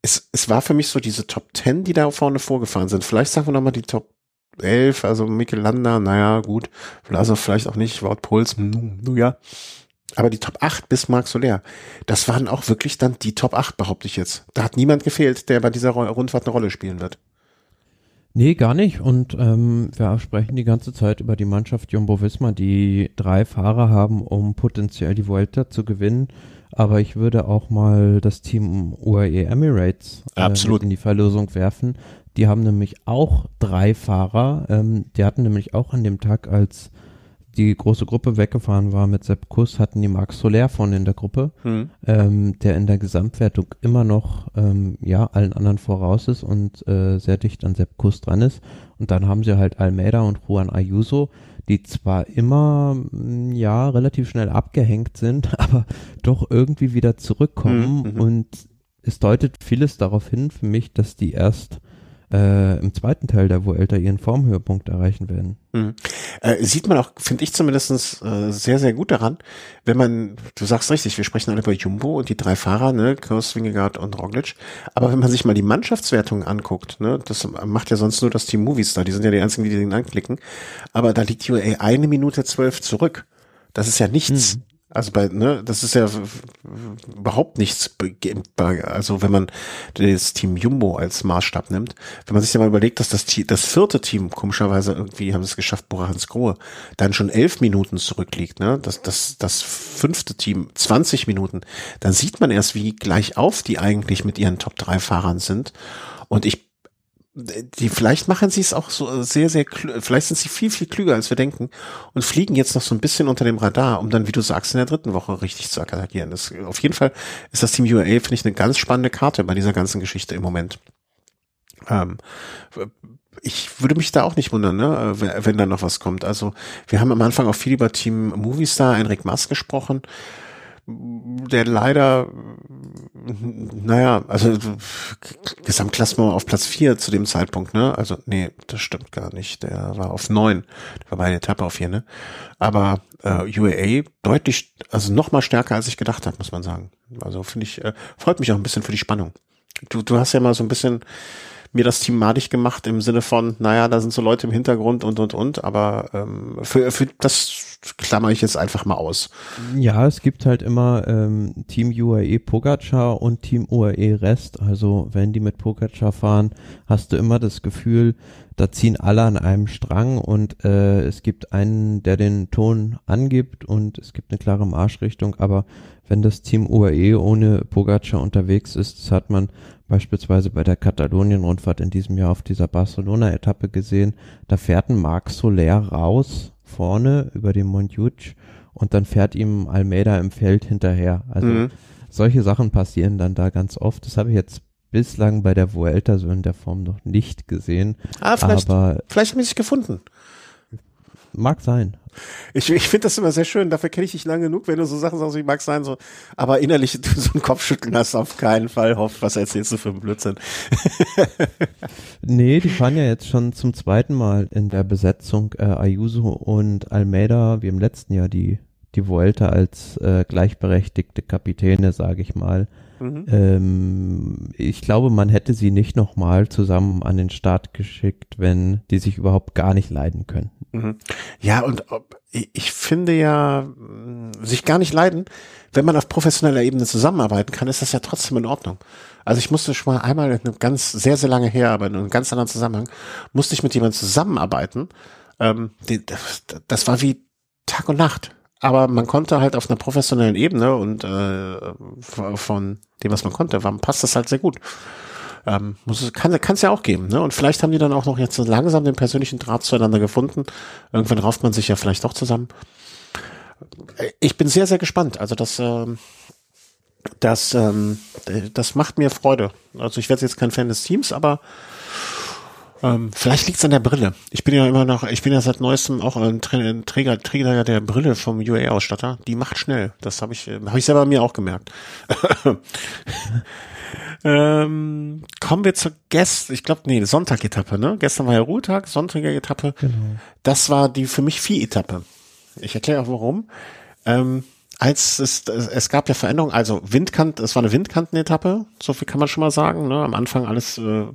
es, es war für mich so diese Top 10, die da vorne vorgefahren sind. Vielleicht sagen wir nochmal die Top 11, also Mikel Landa, naja, gut, also vielleicht auch nicht, Wout Puls, nu, ja. Aber die Top 8 bis Marc Soler, das waren auch wirklich dann die Top 8, behaupte ich jetzt. Da hat niemand gefehlt, der bei dieser Rundfahrt eine Rolle spielen wird. Nee, gar nicht. Und ähm, wir sprechen die ganze Zeit über die Mannschaft Jumbo Visma, die drei Fahrer haben, um potenziell die Vuelta zu gewinnen. Aber ich würde auch mal das Team UAE Emirates äh, in die Verlosung werfen. Die haben nämlich auch drei Fahrer. Ähm, die hatten nämlich auch an dem Tag, als die große Gruppe weggefahren war mit Sepp Kuss, hatten die Max Soler vorne in der Gruppe, mhm. ähm, der in der Gesamtwertung immer noch ähm, ja allen anderen voraus ist und äh, sehr dicht an Sepp Kuss dran ist. Und dann haben sie halt Almeida und Juan Ayuso, die zwar immer mm, ja relativ schnell abgehängt sind, aber doch irgendwie wieder zurückkommen. Mhm. mhm. Und es deutet vieles darauf hin für mich, dass die erst äh, im zweiten Teil der Vuelta ihren Formhöhepunkt erreichen werden. Mhm. Äh, sieht man auch, finde ich zumindest äh, sehr, sehr gut daran, wenn man, du sagst richtig, wir sprechen alle über Jumbo und die drei Fahrer, ne, Kurs, Wingegaard und Roglic, aber wenn man sich mal die Mannschaftswertung anguckt, ne, das macht ja sonst nur das Team Movies da, die sind ja die einzigen, die den anklicken, aber da liegt UA eine Minute zwölf zurück. Das ist ja nichts. Mhm. Also bei, ne, das ist ja überhaupt nichts, also wenn man das Team Jumbo als Maßstab nimmt, wenn man sich ja mal überlegt, dass das, das vierte Team, komischerweise irgendwie haben sie es geschafft, Bora Hans Grohe, dann schon elf Minuten zurückliegt, ne, das, das, das fünfte Team 20 Minuten, dann sieht man erst, wie gleich auf die eigentlich mit ihren Top 3 Fahrern sind. Und ich die vielleicht machen sie es auch so sehr, sehr, vielleicht sind sie viel, viel klüger, als wir denken und fliegen jetzt noch so ein bisschen unter dem Radar, um dann, wie du sagst, in der dritten Woche richtig zu attackieren. Das, auf jeden Fall ist das Team UAA, finde ich, eine ganz spannende Karte bei dieser ganzen Geschichte im Moment. Ähm, ich würde mich da auch nicht wundern, ne, wenn, wenn da noch was kommt. Also, wir haben am Anfang auch viel über Team Movistar, Enric Mas gesprochen der leider, naja, also Gesamtklassement auf Platz vier zu dem Zeitpunkt, ne? Also, nee, das stimmt gar nicht. Der war auf neun. Der war bei der Etappe auf vier, ne? Aber äh, UAA deutlich, also noch mal stärker, als ich gedacht habe, muss man sagen. Also finde ich, äh, freut mich auch ein bisschen für die Spannung. Du, du hast ja mal so ein bisschen mir das Team madig gemacht im Sinne von, naja, da sind so Leute im Hintergrund und und und, aber ähm, für, für das klammer ich jetzt einfach mal aus. Ja, es gibt halt immer ähm, Team UAE Pogacar und Team UAE Rest. Also wenn die mit Pogacar fahren, hast du immer das Gefühl, da ziehen alle an einem Strang und äh, es gibt einen, der den Ton angibt und es gibt eine klare Marschrichtung, aber wenn das Team UAE ohne Pogacar unterwegs ist, das hat man beispielsweise bei der Katalonien-Rundfahrt in diesem Jahr auf dieser Barcelona-Etappe gesehen, da fährt ein Marc Soler raus vorne über den Montjuic und dann fährt ihm Almeida im Feld hinterher. Also mhm. solche Sachen passieren dann da ganz oft. Das habe ich jetzt bislang bei der Vuelta so in der Form noch nicht gesehen. Ah, vielleicht, aber vielleicht haben sie sich gefunden. Mag sein. Ich, ich finde das immer sehr schön, dafür kenne ich dich lang genug, wenn du so Sachen sagst, wie mag sein, so, aber innerlich du so ein Kopfschütteln hast, auf keinen Fall hofft, was erzählst du für einen Blödsinn? nee, die fahren ja jetzt schon zum zweiten Mal in der Besetzung äh, Ayuso und Almeida, wie im letzten Jahr die die Vuelta als äh, gleichberechtigte Kapitäne, sage ich mal. Mhm. Ähm, ich glaube, man hätte sie nicht nochmal zusammen an den Start geschickt, wenn die sich überhaupt gar nicht leiden könnten. Mhm. Ja, und ich finde ja, sich gar nicht leiden, wenn man auf professioneller Ebene zusammenarbeiten kann, ist das ja trotzdem in Ordnung. Also ich musste schon mal einmal, in einem ganz, sehr, sehr lange her, aber in einem ganz anderen Zusammenhang, musste ich mit jemandem zusammenarbeiten. Ähm, die, das, das war wie Tag und Nacht aber man konnte halt auf einer professionellen Ebene und äh, von dem, was man konnte, war, passt das halt sehr gut. Ähm, muss kann es ja auch geben, ne? Und vielleicht haben die dann auch noch jetzt langsam den persönlichen Draht zueinander gefunden. Irgendwann rauft man sich ja vielleicht doch zusammen. Ich bin sehr, sehr gespannt. Also das, ähm, das, ähm, das macht mir Freude. Also ich werde jetzt kein Fan des Teams, aber ähm, vielleicht liegt es an der Brille. Ich bin ja immer noch, ich bin ja seit neuestem auch ein Träger, Träger der Brille vom UA-Ausstatter. Die macht schnell. Das habe ich, äh, habe ich selber mir auch gemerkt. ähm, kommen wir zur Gäste, ich glaube, nee, Sonntag-Etappe, ne? Gestern war ja Ruhetag, Sonntag-Etappe. Genau. Das war die für mich Vieh-Etappe. Ich erkläre auch warum. Ähm, als es, es gab ja Veränderungen, also Windkant, es war eine Windkantenetappe, so viel kann man schon mal sagen. Ne? Am Anfang alles äh,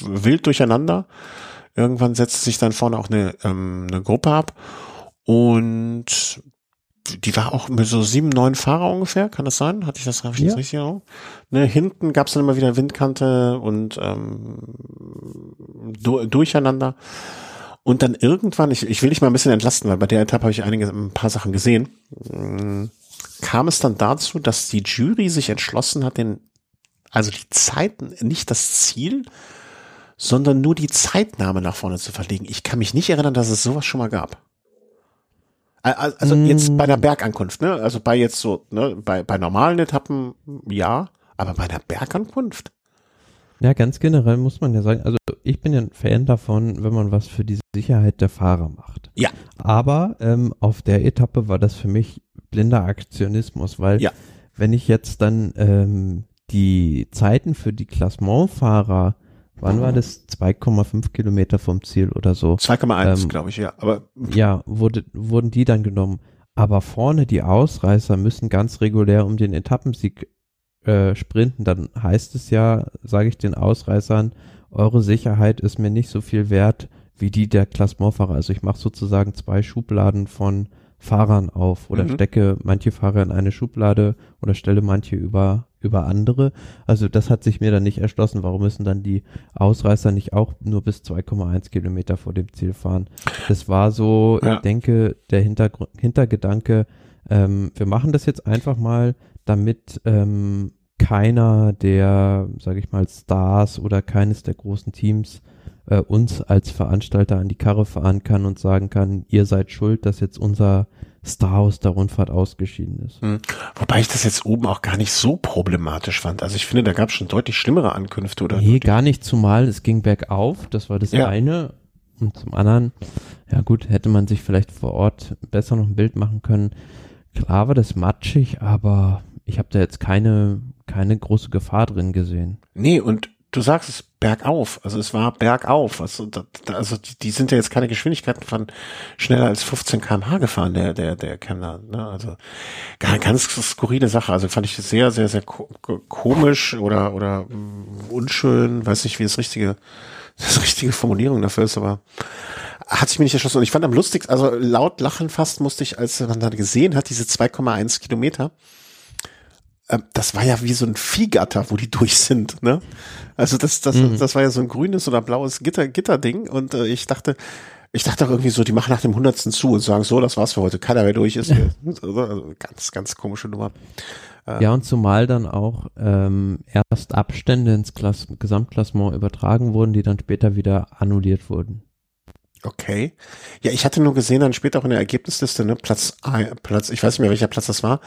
wild durcheinander. Irgendwann setzt sich dann vorne auch eine, ähm, eine Gruppe ab und die war auch mit so sieben, neun Fahrer ungefähr, kann das sein? Hatte ich das, ich ja. das richtig auch? Ne, hinten gab es dann immer wieder Windkante und ähm, du, Durcheinander. Und dann irgendwann, ich, ich will dich mal ein bisschen entlasten, weil bei der Etappe habe ich einige, ein paar Sachen gesehen, hm, kam es dann dazu, dass die Jury sich entschlossen hat, den, also die Zeiten, nicht das Ziel, sondern nur die Zeitnahme nach vorne zu verlegen. Ich kann mich nicht erinnern, dass es sowas schon mal gab. Also jetzt bei der mm. Bergankunft, ne? Also bei jetzt so, ne, bei, bei normalen Etappen ja, aber bei der Bergankunft? Ja, ganz generell muss man ja sagen, also ich bin ja ein Fan davon, wenn man was für die Sicherheit der Fahrer macht. Ja. Aber ähm, auf der Etappe war das für mich blinder Aktionismus, weil ja. wenn ich jetzt dann ähm, die Zeiten für die Klassementfahrer Wann war das? 2,5 Kilometer vom Ziel oder so. 2,1, ähm, glaube ich, ja. Aber ja, wurde, wurden die dann genommen. Aber vorne die Ausreißer müssen ganz regulär um den Etappensieg äh, sprinten. Dann heißt es ja, sage ich den Ausreißern, eure Sicherheit ist mir nicht so viel wert wie die der Klassementfahrer. Also ich mache sozusagen zwei Schubladen von Fahrern auf oder mhm. stecke manche Fahrer in eine Schublade oder stelle manche über über andere. Also das hat sich mir dann nicht erschlossen. Warum müssen dann die Ausreißer nicht auch nur bis 2,1 Kilometer vor dem Ziel fahren? Das war so, ja. ich denke, der Hintergrund, Hintergedanke, ähm, wir machen das jetzt einfach mal, damit ähm, keiner der, sage ich mal, Stars oder keines der großen Teams äh, uns als Veranstalter an die Karre fahren kann und sagen kann, ihr seid schuld, dass jetzt unser Star aus der Rundfahrt ausgeschieden ist. Mhm. Wobei ich das jetzt oben auch gar nicht so problematisch fand. Also ich finde, da gab es schon deutlich schlimmere Ankünfte oder. Nee, gar nicht, zumal es ging bergauf, das war das ja. eine. Und zum anderen, ja gut, hätte man sich vielleicht vor Ort besser noch ein Bild machen können. Klar war das matschig, aber ich habe da jetzt keine, keine große Gefahr drin gesehen. Nee, und du sagst es bergauf, also es war bergauf, also, da, also die, die, sind ja jetzt keine Geschwindigkeiten von schneller als 15 kmh gefahren, der, der, der Kemner, ne? also ganz, skurrile Sache, also fand ich sehr, sehr, sehr komisch oder, oder mm, unschön, weiß nicht, wie das richtige, das richtige Formulierung dafür ist, aber hat sich mir nicht erschlossen. Und ich fand am lustigsten, also laut lachen fast musste ich, als man dann gesehen hat, diese 2,1 Kilometer, das war ja wie so ein Viehgatter, wo die durch sind, ne? Also das, das, mhm. das war ja so ein grünes oder blaues Gitter, Gitterding und äh, ich dachte, ich dachte auch irgendwie so, die machen nach dem hundertsten zu und sagen so, das war's für heute, keiner mehr durch ist. also ganz, ganz komische Nummer. Äh, ja, und zumal dann auch ähm, erst Abstände ins Klass Gesamtklassement übertragen wurden, die dann später wieder annulliert wurden. Okay. Ja, ich hatte nur gesehen, dann später auch in der Ergebnisliste, ne, Platz, Platz, ich weiß nicht mehr, welcher Platz das war.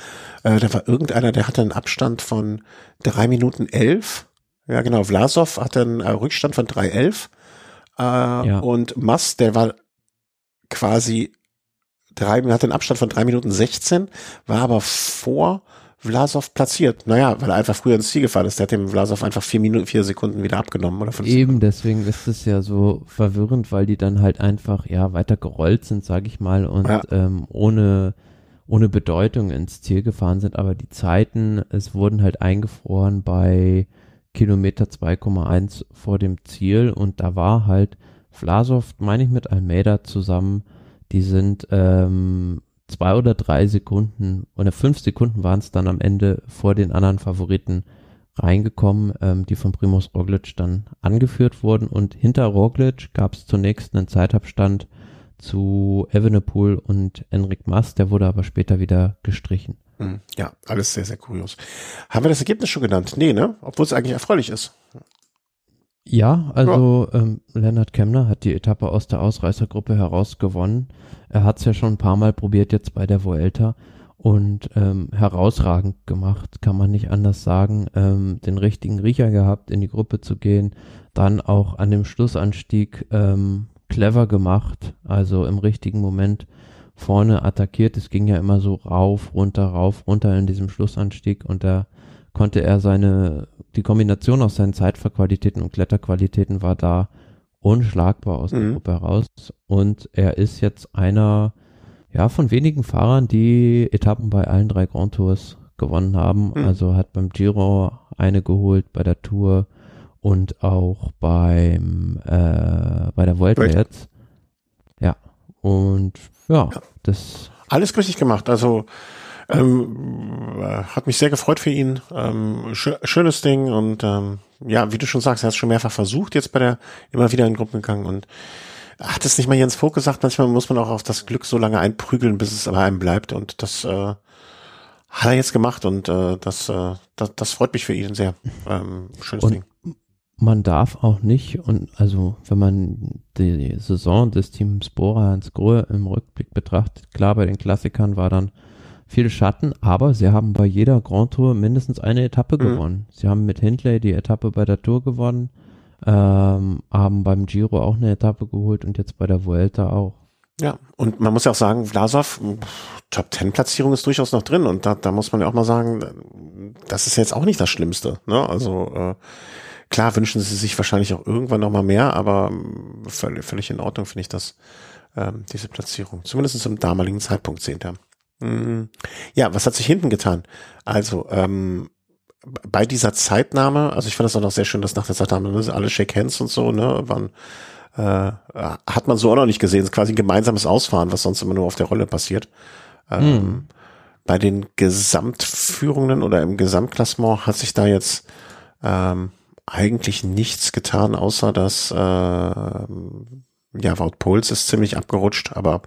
Äh, da war irgendeiner, der hatte einen Abstand von drei Minuten elf. Ja, genau. Vlasov hatte einen äh, Rückstand von drei elf. Äh, ja. Und Mass, der war quasi drei, hatte einen Abstand von drei Minuten sechzehn, war aber vor Vlasov platziert? Naja, weil er einfach früher ins Ziel gefahren ist. Der hat dem Vlasov einfach vier Minuten, vier Sekunden wieder abgenommen oder fünf Eben, Sekunden. deswegen ist es ja so verwirrend, weil die dann halt einfach ja weiter gerollt sind, sag ich mal, und ja. ähm, ohne ohne Bedeutung ins Ziel gefahren sind, aber die Zeiten, es wurden halt eingefroren bei Kilometer 2,1 vor dem Ziel und da war halt Vlasov, meine ich, mit Almeida zusammen, die sind ähm, zwei oder drei Sekunden oder fünf Sekunden waren es dann am Ende vor den anderen Favoriten reingekommen, ähm, die von Primus Roglic dann angeführt wurden und hinter Roglic gab es zunächst einen Zeitabstand zu Evenepoel und Enric Mas, der wurde aber später wieder gestrichen. Hm, ja, alles sehr, sehr kurios. Haben wir das Ergebnis schon genannt? Nee, ne? Obwohl es eigentlich erfreulich ist. Ja, also ja. Ähm, Lennart Kemner hat die Etappe aus der Ausreißergruppe heraus gewonnen. Er hat es ja schon ein paar Mal probiert jetzt bei der Vuelta und ähm, herausragend gemacht, kann man nicht anders sagen. Ähm, den richtigen Riecher gehabt, in die Gruppe zu gehen, dann auch an dem Schlussanstieg ähm, clever gemacht, also im richtigen Moment vorne attackiert. Es ging ja immer so rauf, runter, rauf, runter in diesem Schlussanstieg und da konnte er seine, die Kombination aus seinen Zeitfahrqualitäten und Kletterqualitäten war da unschlagbar aus der mhm. Gruppe heraus und er ist jetzt einer, ja, von wenigen Fahrern, die Etappen bei allen drei Grand Tours gewonnen haben. Mhm. Also hat beim Giro eine geholt, bei der Tour und auch beim äh, bei der Welt. jetzt. Ja. Und ja, ja, das alles richtig gemacht. Also ähm, hat mich sehr gefreut für ihn. Ähm, sch schönes Ding und ähm, ja, wie du schon sagst, er hat es schon mehrfach versucht, jetzt bei der immer wieder in Gruppen gegangen und hat es nicht mal Jens Vogt gesagt, manchmal muss man auch auf das Glück so lange einprügeln, bis es bei einem bleibt und das äh, hat er jetzt gemacht und äh, das, äh, das, das freut mich für ihn sehr. Ähm, schönes und Ding man darf auch nicht, und also wenn man die Saison des Teams Bora Hans Grohe im Rückblick betrachtet, klar, bei den Klassikern war dann viel Schatten, aber sie haben bei jeder Grand Tour mindestens eine Etappe mhm. gewonnen. Sie haben mit Hindley die Etappe bei der Tour gewonnen, ähm, haben beim Giro auch eine Etappe geholt und jetzt bei der Vuelta auch. Ja, und man muss ja auch sagen, Vlasov, Top Ten Platzierung ist durchaus noch drin und da, da muss man ja auch mal sagen, das ist jetzt auch nicht das Schlimmste. Ne? Also äh, Klar wünschen sie sich wahrscheinlich auch irgendwann noch mal mehr, aber ähm, völlig, völlig in Ordnung finde ich das, ähm, diese Platzierung. Zumindest zum damaligen Zeitpunkt zehnter. Mhm. Ja, was hat sich hinten getan? Also, ähm, bei dieser Zeitnahme, also ich fand das auch noch sehr schön, dass nach der Zeitnahme ne, alle Shake Hands und so, ne, waren, äh, hat man so auch noch nicht gesehen. Es ist quasi ein gemeinsames Ausfahren, was sonst immer nur auf der Rolle passiert. Ähm, hm. Bei den Gesamtführungen oder im Gesamtklassement hat sich da jetzt ähm, eigentlich nichts getan, außer dass äh, ja, Wout Puls ist ziemlich abgerutscht, aber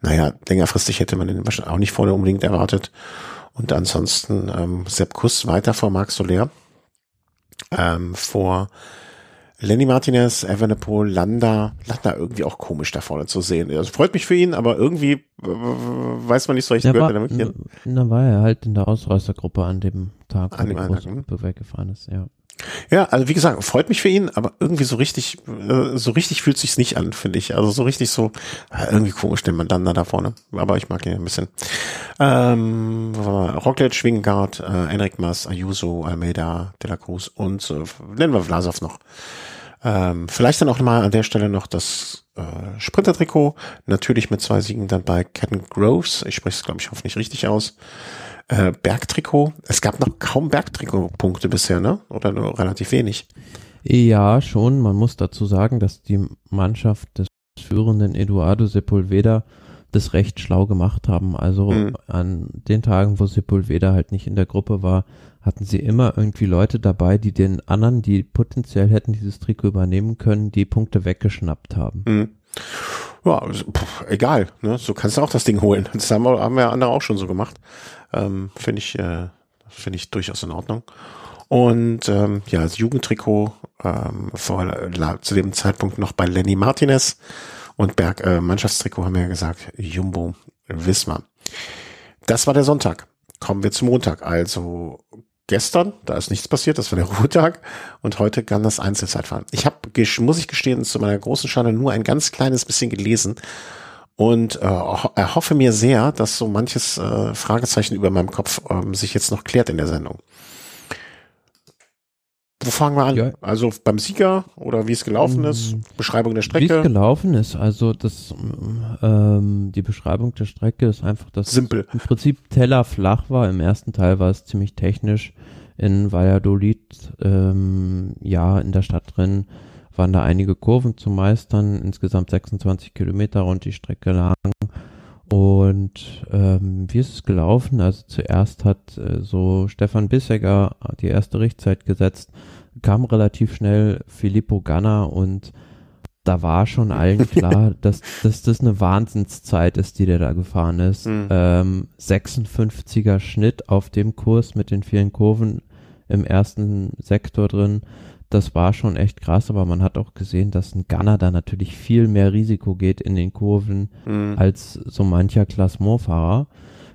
naja, längerfristig hätte man den wahrscheinlich auch nicht vorher unbedingt erwartet. Und ansonsten ähm, Sepp Kuss weiter vor Marc Soler, ähm, vor Lenny Martinez, Evenepoel, Landa, Landa irgendwie auch komisch da vorne zu sehen. Also freut mich für ihn, aber irgendwie äh, weiß man nicht so gehört war, er Da war er halt in der Ausreißergruppe an dem Tag, wo die große Gruppe weggefahren ist, ja. Ja, also wie gesagt, freut mich für ihn, aber irgendwie so richtig, äh, so richtig fühlt sich's nicht an, finde ich. Also so richtig so, irgendwie komisch den man dann da vorne. Aber ich mag ihn ein bisschen. Ähm, Roglic, Schwingard, äh, Enric Mas, Ayuso, Almeida, De La Cruz und äh, nennen wir Vlasov noch. Ähm, vielleicht dann auch mal an der Stelle noch das äh, Sprinter-Trikot. Natürlich mit zwei Siegen dann bei Captain Groves. Ich spreche es, glaube ich, hoffentlich richtig aus äh, Bergtrikot. Es gab noch kaum Bergtrikot-Punkte bisher, ne? Oder nur relativ wenig. Ja, schon. Man muss dazu sagen, dass die Mannschaft des führenden Eduardo Sepulveda das recht schlau gemacht haben. Also mhm. an den Tagen, wo Sepulveda halt nicht in der Gruppe war, hatten sie immer irgendwie Leute dabei, die den anderen, die potenziell hätten dieses Trikot übernehmen können, die Punkte weggeschnappt haben. Mhm. Ja, pff, egal, ne? So kannst du auch das Ding holen. Das haben wir, haben wir andere auch schon so gemacht. Ähm, finde ich, äh, finde ich durchaus in Ordnung. Und ähm, ja, das Jugendtrikot ähm, vor, äh, zu dem Zeitpunkt noch bei Lenny Martinez und Berg äh, Mannschaftstrikot haben wir ja gesagt, Jumbo Wismar. Das war der Sonntag. Kommen wir zum Montag. Also gestern, da ist nichts passiert, das war der Ruhetag und heute kann das Einzelzeitfahren. Ich habe, muss ich gestehen, zu meiner großen Schande nur ein ganz kleines bisschen gelesen und äh, erhoffe mir sehr, dass so manches äh, Fragezeichen über meinem Kopf ähm, sich jetzt noch klärt in der Sendung. Wo fangen wir an? Ja. Also beim Sieger oder wie es gelaufen ist? Beschreibung der Strecke? Wie es gelaufen ist, also das, ähm, die Beschreibung der Strecke ist einfach, dass Simpel. im Prinzip Teller flach war. Im ersten Teil war es ziemlich technisch. In Valladolid, ähm, ja, in der Stadt drin waren da einige Kurven zu meistern, insgesamt 26 Kilometer rund die Strecke lang. Und ähm, wie ist es gelaufen? Also zuerst hat äh, so Stefan Bissegger die erste Richtzeit gesetzt, kam relativ schnell Filippo Ganna und da war schon allen klar, dass, dass das eine Wahnsinnszeit ist, die der da gefahren ist. Mhm. Ähm, 56er Schnitt auf dem Kurs mit den vielen Kurven im ersten Sektor drin. Das war schon echt krass, aber man hat auch gesehen, dass ein Gunner da natürlich viel mehr Risiko geht in den Kurven Mhm. als so mancher Klassementfahrer.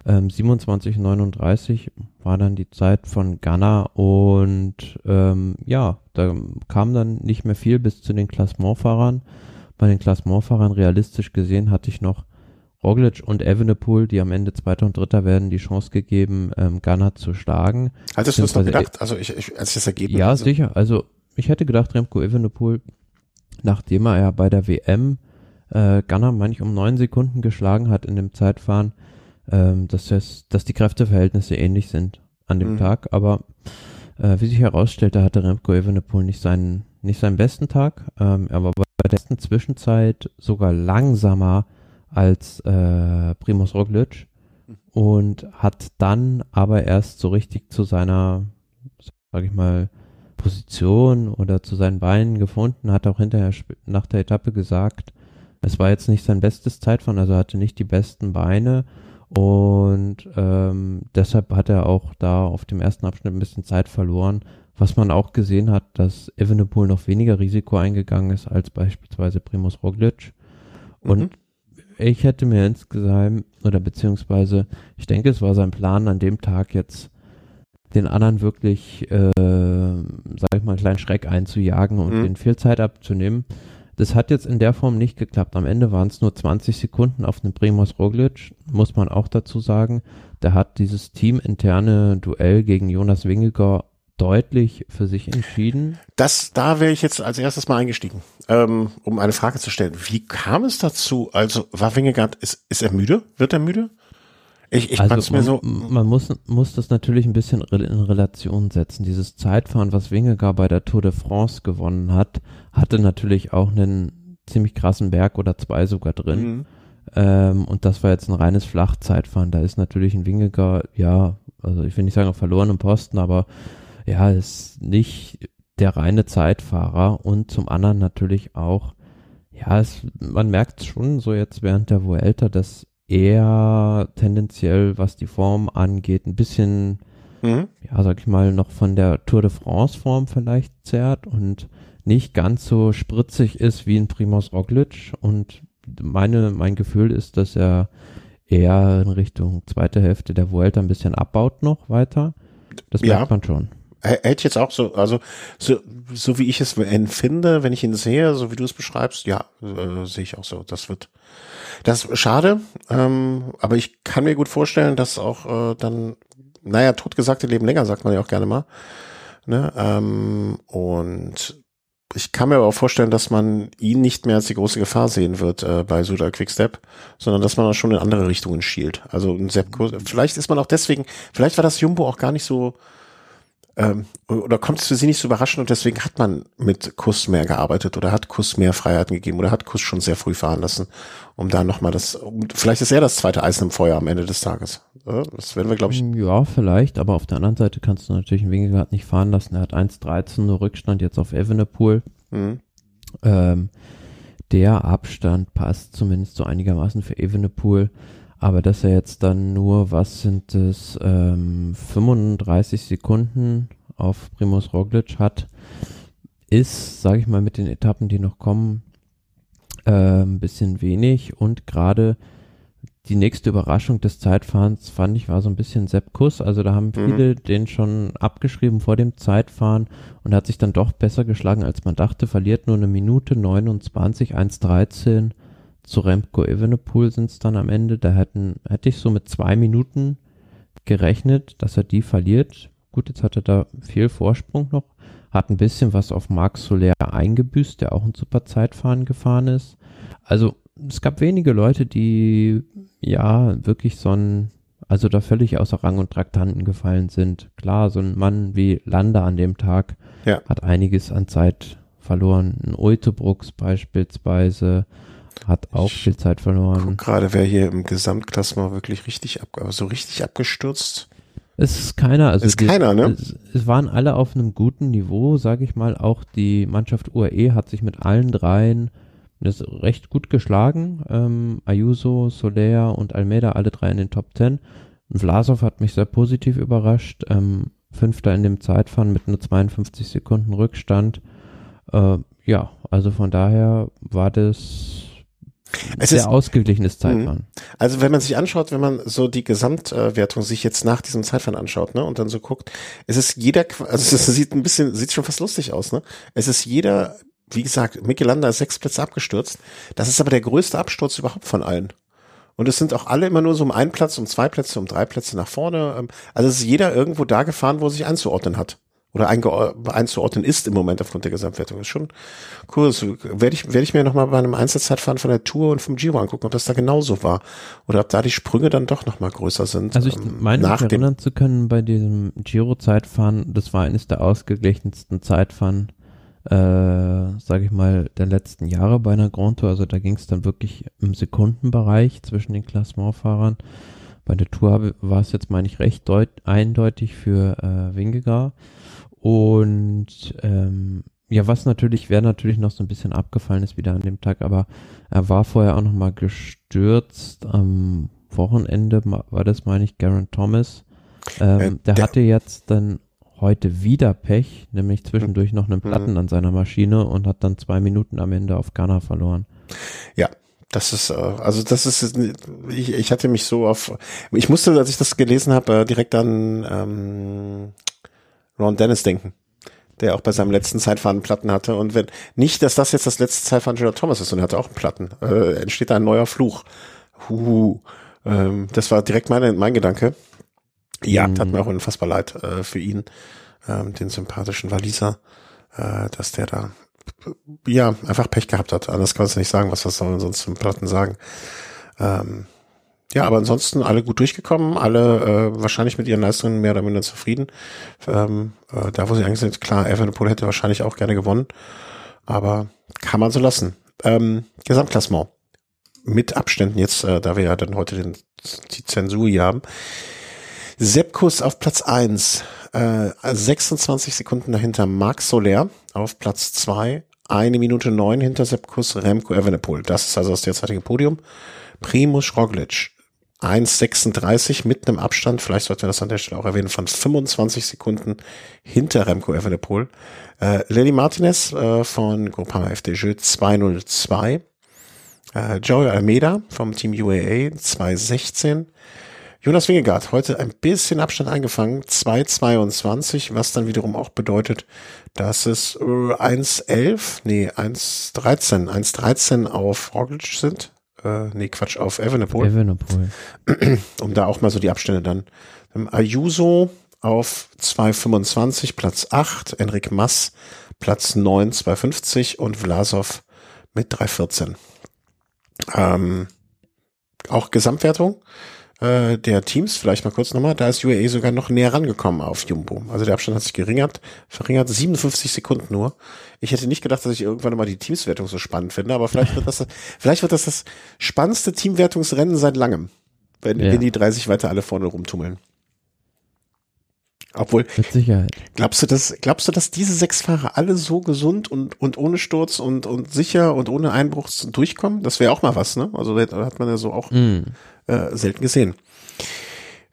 Ähm, 27,39 war dann die Zeit von Gunner und ähm, ja, da kam dann nicht mehr viel bis zu den Klassementfahrern. Bei den Klassementfahrern realistisch gesehen hatte ich noch Roglic und Evenepoel, die am Ende Zweiter und Dritter werden, die Chance gegeben, ähm, Gunner zu schlagen. Hattest du das noch beziehungsweise- gedacht? Also ich, ich als ich das Ergebnis Ja, also, sicher. Also ich hätte gedacht, Remco Evenepoel, nachdem er ja bei der WM äh, Gunner manch um neun Sekunden geschlagen hat in dem Zeitfahren, ähm, dass, das, dass die Kräfteverhältnisse ähnlich sind an dem Mhm. Tag. Aber äh, wie sich herausstellte, hatte Remco Evenepoel nicht seinen, nicht seinen besten Tag. Ähm, er war bei der besten Zwischenzeit sogar langsamer als äh, Primus Roglic und hat dann aber erst so richtig zu seiner, sag ich mal, Position oder zu seinen Beinen gefunden, hat auch hinterher nach der Etappe gesagt, es war jetzt nicht sein bestes Zeitfahren, also hatte nicht die besten Beine und ähm, deshalb hat er auch da auf dem ersten Abschnitt ein bisschen Zeit verloren, was man auch gesehen hat, dass Evenepoel noch weniger Risiko eingegangen ist als beispielsweise Primus Roglic und Mhm. ich hätte mir insgesamt, oder beziehungsweise, ich denke, es war sein Plan, an dem Tag jetzt den anderen wirklich, äh, sag ich mal, einen kleinen Schreck einzujagen und Mhm. den viel Zeit abzunehmen. Das hat jetzt in der Form nicht geklappt. Am Ende waren es nur 20 Sekunden auf den Primus Roglic, muss man auch dazu sagen. Der hat dieses teaminterne Duell gegen Jonas Wingegar deutlich für sich entschieden. Das, da wäre ich jetzt als erstes mal eingestiegen, ähm, um eine Frage zu stellen. Wie kam es dazu? Also war Wingegaard, ist, ist er müde? Wird er müde? Ich, ich mir Also man, so. man muss, muss das natürlich ein bisschen in Relation setzen. Dieses Zeitfahren, was Wingegar bei der Tour de France gewonnen hat, hatte natürlich auch einen ziemlich krassen Berg oder zwei sogar drin. Mhm. Ähm, und das war jetzt ein reines Flachzeitfahren. Da ist natürlich ein Wingegar, ja, also ich will nicht sagen auf verlorenem Posten, aber ja, ist nicht der reine Zeitfahrer und zum anderen natürlich auch, ja, es, man merkt schon so jetzt während der Vuelta, dass er tendenziell, was die Form angeht, ein bisschen, Mhm. ja, sag ich mal, noch von der Tour de France Form vielleicht zerrt und nicht ganz so spritzig ist wie ein Primoz Roglic und meine, mein Gefühl ist, dass er eher in Richtung zweite Hälfte der Vuelta ein bisschen abbaut noch weiter. Das Ja. merkt man schon. Hätte ich jetzt auch so, also so, so wie ich es empfinde, wenn ich ihn sehe, so wie du es beschreibst, ja, äh, sehe ich auch so. Das wird, das ist schade, ähm, aber ich kann mir gut vorstellen, dass auch äh, dann, naja, totgesagte leben länger, sagt man ja auch gerne mal. Ne? Ähm, und ich kann mir aber auch vorstellen, dass man ihn nicht mehr als die große Gefahr sehen wird äh, bei Suda Quickstep, sondern dass man auch schon in andere Richtungen schielt. Also ein Sepp vielleicht ist man auch deswegen, vielleicht war das Jumbo auch gar nicht so ähm, oder kommt es für sie nicht so überraschend und deswegen hat man mit Kuss mehr gearbeitet oder hat Kuss mehr Freiheiten gegeben oder hat Kuss schon sehr früh fahren lassen, um da nochmal das, um, vielleicht ist er das zweite Eisen im Feuer am Ende des Tages. Das werden wir, glaube ich, Ja, vielleicht, aber auf der anderen Seite kannst du natürlich einen Wingegaard nicht fahren lassen. Er hat 1,13 nur Rückstand jetzt auf Evenepoel. mhm. Ähm, der Abstand passt zumindest so einigermaßen für Evenepoel. Aber dass er jetzt dann nur, was sind es, ähm, 35 Sekunden auf Primus Roglic hat, ist, sage ich mal, mit den Etappen, die noch kommen, äh, ein bisschen wenig. Und gerade die nächste Überraschung des Zeitfahrens fand ich war so ein bisschen Sepp Kuss. Also da haben Mhm. viele den schon abgeschrieben vor dem Zeitfahren und hat sich dann doch besser geschlagen, als man dachte. Verliert nur eine Minute 29, 1,13 zu Remco Evenepoel sind es dann am Ende. Da hätten, hätte ich so mit zwei Minuten gerechnet, dass er die verliert. Gut, jetzt hat er da viel Vorsprung noch, hat ein bisschen was auf Marc Soler eingebüßt, der auch ein super Zeitfahren gefahren ist. Also es gab wenige Leute, die ja wirklich so ein, also da völlig außer Rang und Traktanten gefallen sind. Klar, so ein Mann wie Landa an dem Tag Ja. hat einiges an Zeit verloren. Ein Ultebrooks beispielsweise hat auch Ich viel Zeit verloren. Guck gerade, wer hier im Gesamtklassement wirklich richtig ab, aber so richtig abgestürzt. Es ist keiner, also Ist die, keiner, ne? Es, es waren alle auf einem guten Niveau, sage ich mal. Auch die Mannschaft UAE hat sich mit allen dreien das recht gut geschlagen. Ähm, Ayuso, Soler und Almeida, alle drei in den Top Ten. Vlasov hat mich sehr positiv überrascht. Ähm, Fünfter in dem Zeitfahren mit nur 52 Sekunden Rückstand. Äh, ja, also von daher war das Es sehr ist- ausgeglichenes Zeitfahren. Also wenn man sich anschaut, wenn man so die Gesamtwertung sich jetzt nach diesem Zeitfahren anschaut, ne, und dann so guckt, es ist jeder, also es sieht ein bisschen, sieht schon fast lustig aus, ne? Es ist jeder, wie gesagt, Michelanda ist sechs Plätze abgestürzt. Das ist aber der größte Absturz überhaupt von allen. Und es sind auch alle immer nur so um einen Platz, um zwei Plätze, um drei Plätze nach vorne. Ähm, Also es ist jeder irgendwo da gefahren, wo er sich einzuordnen hat. Oder einzuordnen ist im Moment aufgrund der Gesamtwertung. Das ist schon cool. So, werde ich, werde ich mir nochmal bei einem Einzelzeitfahren von der Tour und vom Giro angucken, ob das da genauso war. Oder ob da die Sprünge dann doch nochmal größer sind. Also ich ähm, meine, mich erinnern zu können, bei diesem Giro-Zeitfahren, das war eines der ausgeglichensten Zeitfahren, äh, sage ich mal, der letzten Jahre bei einer Grand Tour. Also da ging es dann wirklich im Sekundenbereich zwischen den Klassementfahrern. Bei der Tour war es jetzt, meine ich, recht deut eindeutig für äh, Wingegaard. Und ähm, ja, was natürlich, wer natürlich noch so ein bisschen abgefallen ist wieder an dem Tag, aber er war vorher auch noch mal gestürzt. Am Wochenende war das, meine ich, Garen Thomas. Ähm, Äh, der, der- hatte jetzt dann heute wieder Pech, nämlich zwischendurch noch einen Platten an seiner Maschine und hat dann zwei Minuten am Ende auf Ghana verloren. ja, das ist, äh, also das ist, ich, ich hatte mich so auf, ich musste, als ich das gelesen habe, äh, direkt an ähm, Ron Dennis denken. Der auch bei seinem letzten Zeitfahren Platten hatte. Und wenn nicht, dass das jetzt das letzte Zeitfahren Gerard Thomas ist und er hatte auch einen Platten, äh, entsteht da ein neuer Fluch. Huhu. Ähm, das war direkt meine, mein Gedanke. Ja, Mhm. tat mir auch unfassbar leid äh, für ihn, ähm, den sympathischen Waliser, äh, dass der da ja einfach Pech gehabt hat. Anders kannst du nicht sagen, was was soll man sonst zum Platten sagen. Ähm, ja, aber ansonsten alle gut durchgekommen, alle äh, wahrscheinlich mit ihren Leistungen mehr oder minder zufrieden. Ähm, äh, da, wo sie eigentlich sind, klar, Evenepoel hätte wahrscheinlich auch gerne gewonnen, aber kann man so lassen. Ähm, Gesamtklassement mit Abständen jetzt, äh, da wir ja dann heute den, die Zensur hier haben. Seppkus auf Platz eins, äh, 26 Sekunden dahinter Marc Soler auf Platz zwei, eine Minute neun hinter Seppkus Remco Evenepoel. Das ist also das derzeitige Podium. Primus Roglic 1,36 mit einem Abstand, vielleicht sollten wir das an der Stelle auch erwähnen, von 25 Sekunden hinter Remco Evenepoel. Äh, Lenny Martinez äh, von Groupama FDJ 202. Äh, Joey Almeida vom Team UAA 216. Jonas Wingegaard heute ein bisschen Abstand eingefangen, 2,22, was dann wiederum auch bedeutet, dass es äh, 1,11, nee, 1,13, 1,13 auf Roglic sind. Äh, nee, Quatsch, auf Evenepoel Evenepoel. um da auch mal so die Abstände dann. Ähm, Ayuso auf 2,25, Platz 8, Enric Mass, Platz 9, 2,50 und Vlasov mit 3,14. Ähm, auch Gesamtwertung äh, der Teams, vielleicht mal kurz nochmal, da ist UAE sogar noch näher rangekommen auf Jumbo. Also der Abstand hat sich geringert, verringert, 57 Sekunden nur. Ich hätte nicht gedacht, dass ich irgendwann mal die Teamswertung so spannend finde, aber vielleicht wird das, vielleicht wird das das spannendste Teamwertungsrennen seit langem, wenn, Ja. wenn die drei sich weiter alle vorne rumtummeln. Obwohl, Mit Sicherheit. glaubst du, dass, glaubst du, dass diese sechs Fahrer alle so gesund und, und ohne Sturz und, und sicher und ohne Einbruch durchkommen? Das wäre auch mal was, ne? Also da hat man ja so auch Mm. Äh, selten gesehen.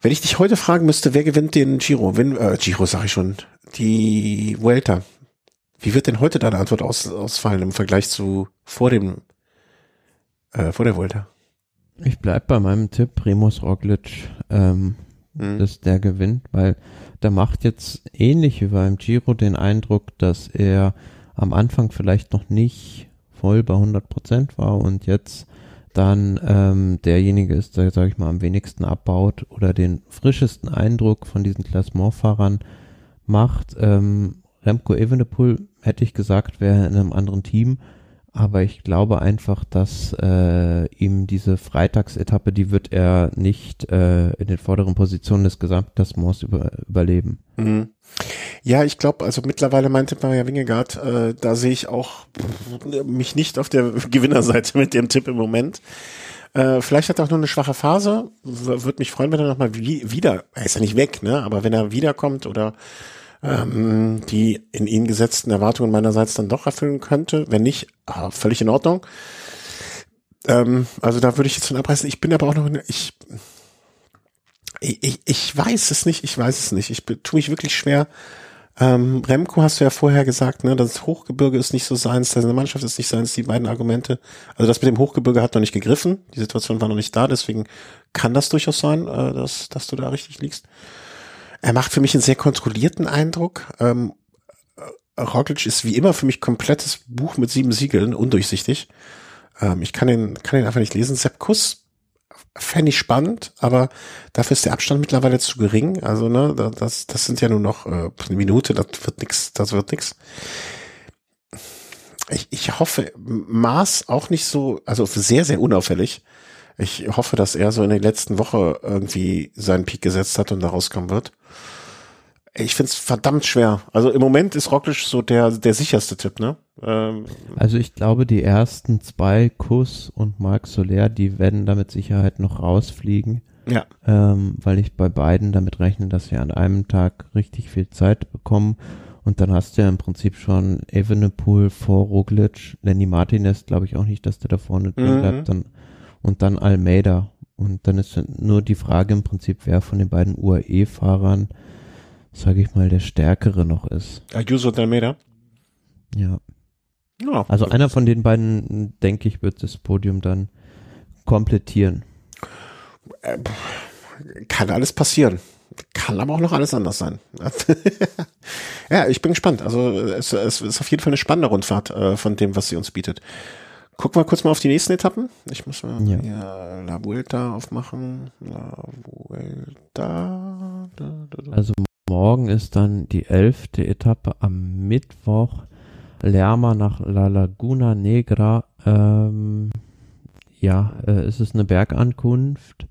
Wenn ich dich heute fragen müsste, wer gewinnt den Giro? Wenn, äh, Giro sage ich schon, die Vuelta. Wie wird denn heute deine Antwort aus, ausfallen im Vergleich zu vor dem, äh, vor der Vuelta? Ich bleib bei meinem Tipp, Primus Roglic, ähm, Hm. dass der gewinnt, weil der macht jetzt ähnlich wie beim Giro den Eindruck, dass er am Anfang vielleicht noch nicht voll bei 100 Prozent war und jetzt dann ähm, derjenige ist, der, sage ich mal, am wenigsten abbaut oder den frischesten Eindruck von diesen Klassementfahrern macht. Ähm, Remco Evenepoel, hätte ich gesagt, wäre in einem anderen Team. Aber ich glaube einfach, dass äh, ihm diese Freitagsetappe, die wird er nicht äh, in den vorderen Positionen des Gesamtklassements über, überleben. Mhm. Ja, ich glaube, also mittlerweile meinte Maria Wingegaard, äh, da sehe ich auch mich nicht auf der Gewinnerseite mit dem Tipp im Moment. Äh, vielleicht hat er auch nur eine schwache Phase. Würde mich freuen, wenn er nochmal wieder, er ist ja nicht weg, ne? Aber wenn er wiederkommt oder ähm, die in ihn gesetzten Erwartungen meinerseits dann doch erfüllen könnte. Wenn nicht, ah, völlig in Ordnung. Ähm, also da würde ich jetzt von abreißen. Ich bin aber auch noch, in, ich, ich, ich weiß es nicht, ich weiß es nicht. Ich tue mich wirklich schwer. Ähm, Remco hast du ja vorher gesagt, ne, das Hochgebirge ist nicht so seins, seine Mannschaft ist nicht seins, die beiden Argumente. Also das mit dem Hochgebirge hat noch nicht gegriffen, die Situation war noch nicht da, deswegen kann das durchaus sein, äh, dass, dass du da richtig liegst. Er macht für mich einen sehr kontrollierten Eindruck. Ähm, Roglic ist wie immer für mich komplettes Buch mit sieben Siegeln, undurchsichtig. Ähm, ich kann ihn, kann ihn einfach nicht lesen. Sepp Kuss fände ich spannend, aber dafür ist der Abstand mittlerweile zu gering. Also, ne, das, das sind ja nur noch äh, eine Minute, das wird nix, das wird nix. Ich, ich hoffe, Maß auch nicht so, also sehr, sehr unauffällig. Ich hoffe, dass er so in der letzten Woche irgendwie seinen Peak gesetzt hat und da rauskommen wird. Ich find's verdammt schwer. Also im Moment ist Roglic so der, der sicherste Tipp, ne? Ähm, also ich glaube, die ersten zwei, Kuss und Marc Soler, die werden da mit Sicherheit noch rausfliegen. Ja. Ähm, weil ich bei beiden damit rechne, dass sie an einem Tag richtig viel Zeit bekommen. Und dann hast du ja im Prinzip schon Evenepoel vor Roglic, Lenny Martinez, glaube ich auch nicht, dass der da vorne drin mhm. bleibt. Dann und dann Almeida. Und dann ist nur die Frage im Prinzip, wer von den beiden UAE-Fahrern, sage ich mal, der stärkere noch ist. Ayuso und Almeida? Ja. ja also einer von den beiden, denke ich, wird das Podium dann komplettieren. Äh, kann alles passieren. Kann aber auch noch alles anders sein. ja, ich bin gespannt. Also es, es, ist auf jeden Fall eine spannende Rundfahrt äh, von dem, was sie uns bietet. Gucken wir kurz mal auf die nächsten Etappen. Ich muss mal ja. hier La Vuelta aufmachen. La Vuelta. Da, da, da. Also morgen ist dann die elfte Etappe am Mittwoch. Lerma nach La Laguna Negra. Ähm, ja, äh, es ist eine Bergankunft.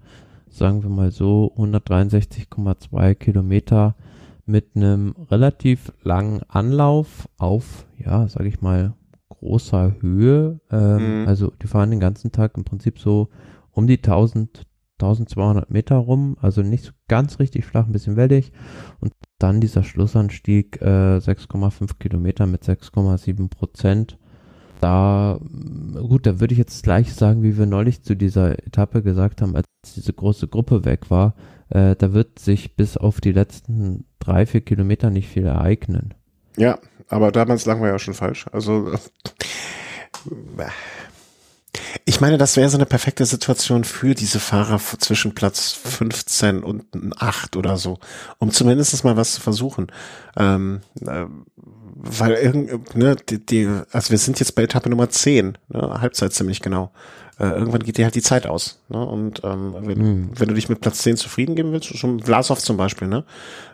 Sagen wir mal so 163,2 Kilometer mit einem relativ langen Anlauf auf, ja, sage ich mal großer Höhe. Ähm, mhm. Also die fahren den ganzen Tag im Prinzip so um die 1000, 1200 Meter rum, also nicht so ganz richtig flach, ein bisschen wellig. Und dann dieser Schlussanstieg äh, 6,5 Kilometer mit 6,7 Prozent. Da, gut, da würde ich jetzt gleich sagen, wie wir neulich zu dieser Etappe gesagt haben, als diese große Gruppe weg war, äh, da wird sich bis auf die letzten drei, vier Kilometer nicht viel ereignen. Ja, aber damals lagen wir ja schon falsch. Also ich meine, das wäre so eine perfekte Situation für diese Fahrer zwischen Platz 15 und 8 oder so, um zumindest mal was zu versuchen. Ähm, äh, weil irgend, ne, die, die, also wir sind jetzt bei Etappe Nummer 10, ne, Halbzeit ziemlich genau äh, irgendwann geht dir halt die Zeit aus. Ne? Und ähm, wenn, mhm. wenn du dich mit Platz 10 zufrieden geben willst, schon Vlasov zum Beispiel, ne?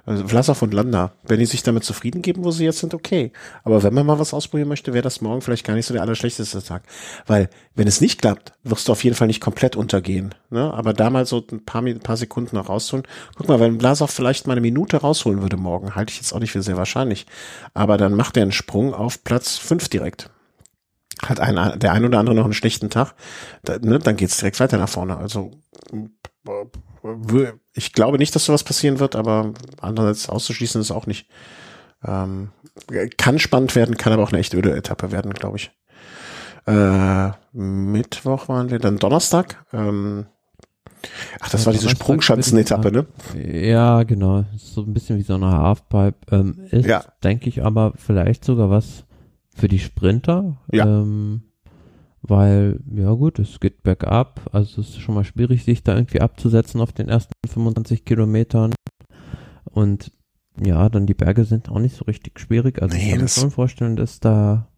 Also Vlasov und Landa, wenn die sich damit zufrieden geben, wo sie jetzt sind, okay. Aber wenn man mal was ausprobieren möchte, wäre das morgen vielleicht gar nicht so der allerschlechteste Tag. Weil, wenn es nicht klappt, wirst du auf jeden Fall nicht komplett untergehen. Ne? Aber da mal so ein paar, ein paar Sekunden noch rausholen. Guck mal, wenn Vlasov vielleicht mal eine Minute rausholen würde morgen, halte ich jetzt auch nicht für sehr wahrscheinlich. Aber dann macht er einen Sprung auf Platz 5 direkt hat ein, der ein oder andere noch einen schlechten Tag, da, ne, dann geht's direkt weiter nach vorne. Also ich glaube nicht, dass sowas passieren wird, aber andererseits auszuschließen ist auch nicht. Ähm, kann spannend werden, kann aber auch eine echt öde Etappe werden, glaube ich. Äh, Mittwoch waren wir, dann Donnerstag. Ähm, ach, das ja, war diese Sprungschanzen-Etappe, ne? Ja, genau. So ein bisschen wie so eine Halfpipe. Ähm, ist, ja. denke ich, aber vielleicht sogar was für die Sprinter. Ja. Ähm, weil, ja gut, es geht bergab, also es ist schon mal schwierig, sich da irgendwie abzusetzen auf den ersten 25 Kilometern. Und ja, dann die Berge sind auch nicht so richtig schwierig. Also nee, ich kann mir schon vorstellen, dass da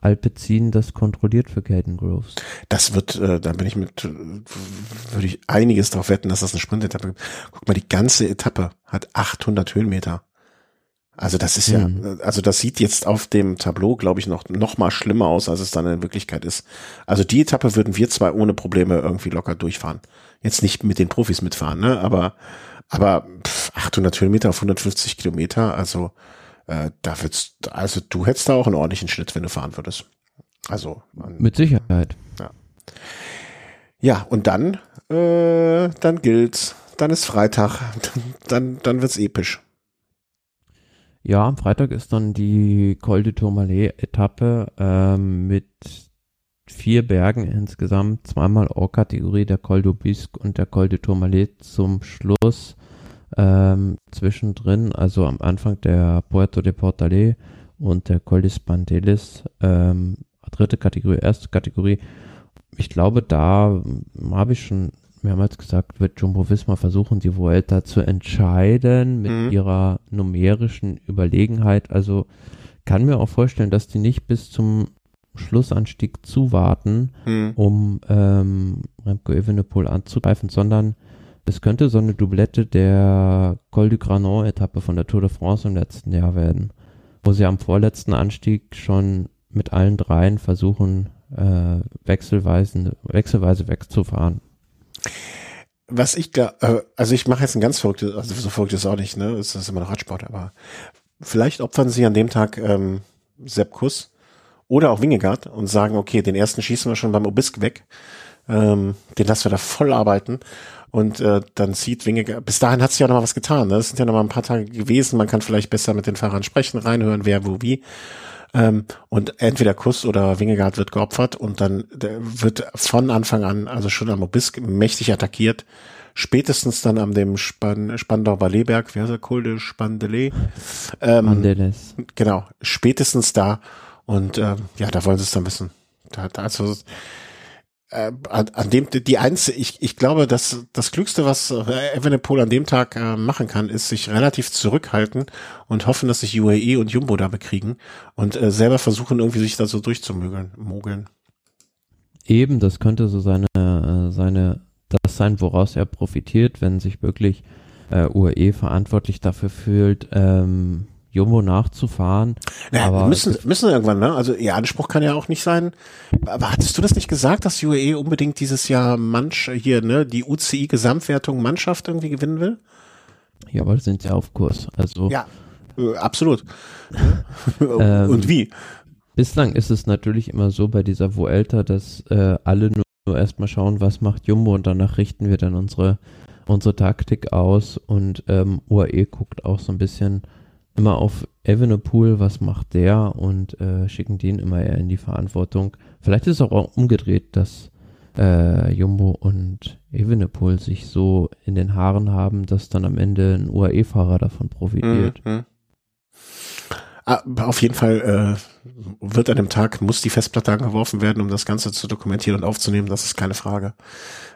Alpecin das kontrolliert für Caden Groves. Das wird, äh, da bin ich mit, würde ich einiges darauf wetten, dass das eine Sprintetappe gibt. Guck mal, die ganze Etappe hat 800 Höhenmeter. Also das ist ja, Mhm. also das sieht jetzt auf dem Tableau, glaube ich, noch, noch mal schlimmer aus, als es dann in Wirklichkeit ist. Also die Etappe würden wir zwei ohne Probleme irgendwie locker durchfahren. Jetzt nicht mit den Profis mitfahren, ne, aber, aber pff, 800 Höhenmeter auf 150 Kilometer, also äh, da wird's, also du hättest da auch einen ordentlichen Schnitt, wenn du fahren würdest. Also, man, Mit Sicherheit. ja, und dann, äh, dann gilt's, dann ist Freitag, dann, dann wird's episch. Ja, am Freitag ist dann die Col de Tourmalet-Etappe ähm, mit vier Bergen insgesamt, zweimal Or-Kategorie, der Col d'Aubisque und der Col de Tourmalet zum Schluss. Ähm, zwischendrin, also am Anfang der Puerto de Portalet und der Col de Spantelis, ähm, dritte Kategorie, erste Kategorie. Ich glaube, da habe ich schon mehrmals gesagt, wird Jumbo Visma versuchen, die Vuelta zu entscheiden mit Mhm. ihrer numerischen Überlegenheit. Also kann mir auch vorstellen, dass die nicht bis zum Schlussanstieg zuwarten, Hm. um ähm, Remco Evenepoel anzugreifen, sondern es könnte so eine Doublette der Col du Granon Etappe von der Tour de France im letzten Jahr werden, wo sie am vorletzten Anstieg schon mit allen dreien versuchen, äh, wechselweise, wechselweise wegzufahren. Was ich da, äh, also ich mache jetzt ein ganz verrücktes, also so verrückt ist auch nicht, ne? Es ist immer noch Radsport, aber vielleicht opfern sie an dem Tag ähm, Sepp Kuss oder auch Wingegaard und sagen, okay, den ersten schießen wir schon beim Obisk weg. Ähm, den lassen wir da voll arbeiten. Und äh, dann sieht Wingegaard, bis dahin hat sich ja noch mal was getan. Ne? Das sind ja noch mal ein paar Tage gewesen. Man kann vielleicht besser mit den Fahrern sprechen, reinhören, wer wo wie. Ähm, und entweder Kuss oder Wingegaard wird geopfert und dann wird von Anfang an, also schon am Obisk, mächtig attackiert. Spätestens dann am dem Span Spandau Balletberg, wie heißt der Col de Spandelet? Ähm, Mandeles. genau, spätestens da. Und ähm, ja, da wollen sie es dann wissen. Da, da, also, äh, an, an dem die einzige, ich, ich glaube, dass das Klügste, was äh, Evenepoel an dem Tag äh, machen kann, ist sich relativ zurückhalten und hoffen, dass sich UAE und Jumbo da bekriegen und äh, selber versuchen, irgendwie sich da so durchzumogeln. Mogeln. Eben, das könnte so seine, äh, seine, das sein, woraus er profitiert, wenn sich wirklich äh, UAE verantwortlich dafür fühlt, ähm, Jumbo nachzufahren. Naja, Aber müssen, müssen irgendwann, ne? Also ihr Anspruch kann ja auch nicht sein. Aber hattest du das nicht gesagt, dass UAE unbedingt dieses Jahr Mansch hier, ne, die UCI Gesamtwertung Mannschaft irgendwie gewinnen will? Ja, aber sind ja auf Kurs. Also Ja, äh, absolut. Ähm, Und wie? bislang ist es natürlich immer so bei dieser Vuelta, dass äh, alle nur, nur erstmal schauen, was macht Jumbo und danach richten wir dann unsere, unsere Taktik aus und ähm, UAE guckt auch so ein bisschen immer auf Evenepoel, was macht der und äh, schicken den immer eher in die Verantwortung. Vielleicht ist es auch umgedreht, dass äh, Jumbo und Evenepoel sich so in den Haaren haben, dass dann am Ende ein UAE-Fahrer davon profitiert. Mhm. Ah, Auf jeden Fall äh, wird an dem Tag, muss die Festplatte angeworfen werden, um das Ganze zu dokumentieren und aufzunehmen. Das ist keine Frage.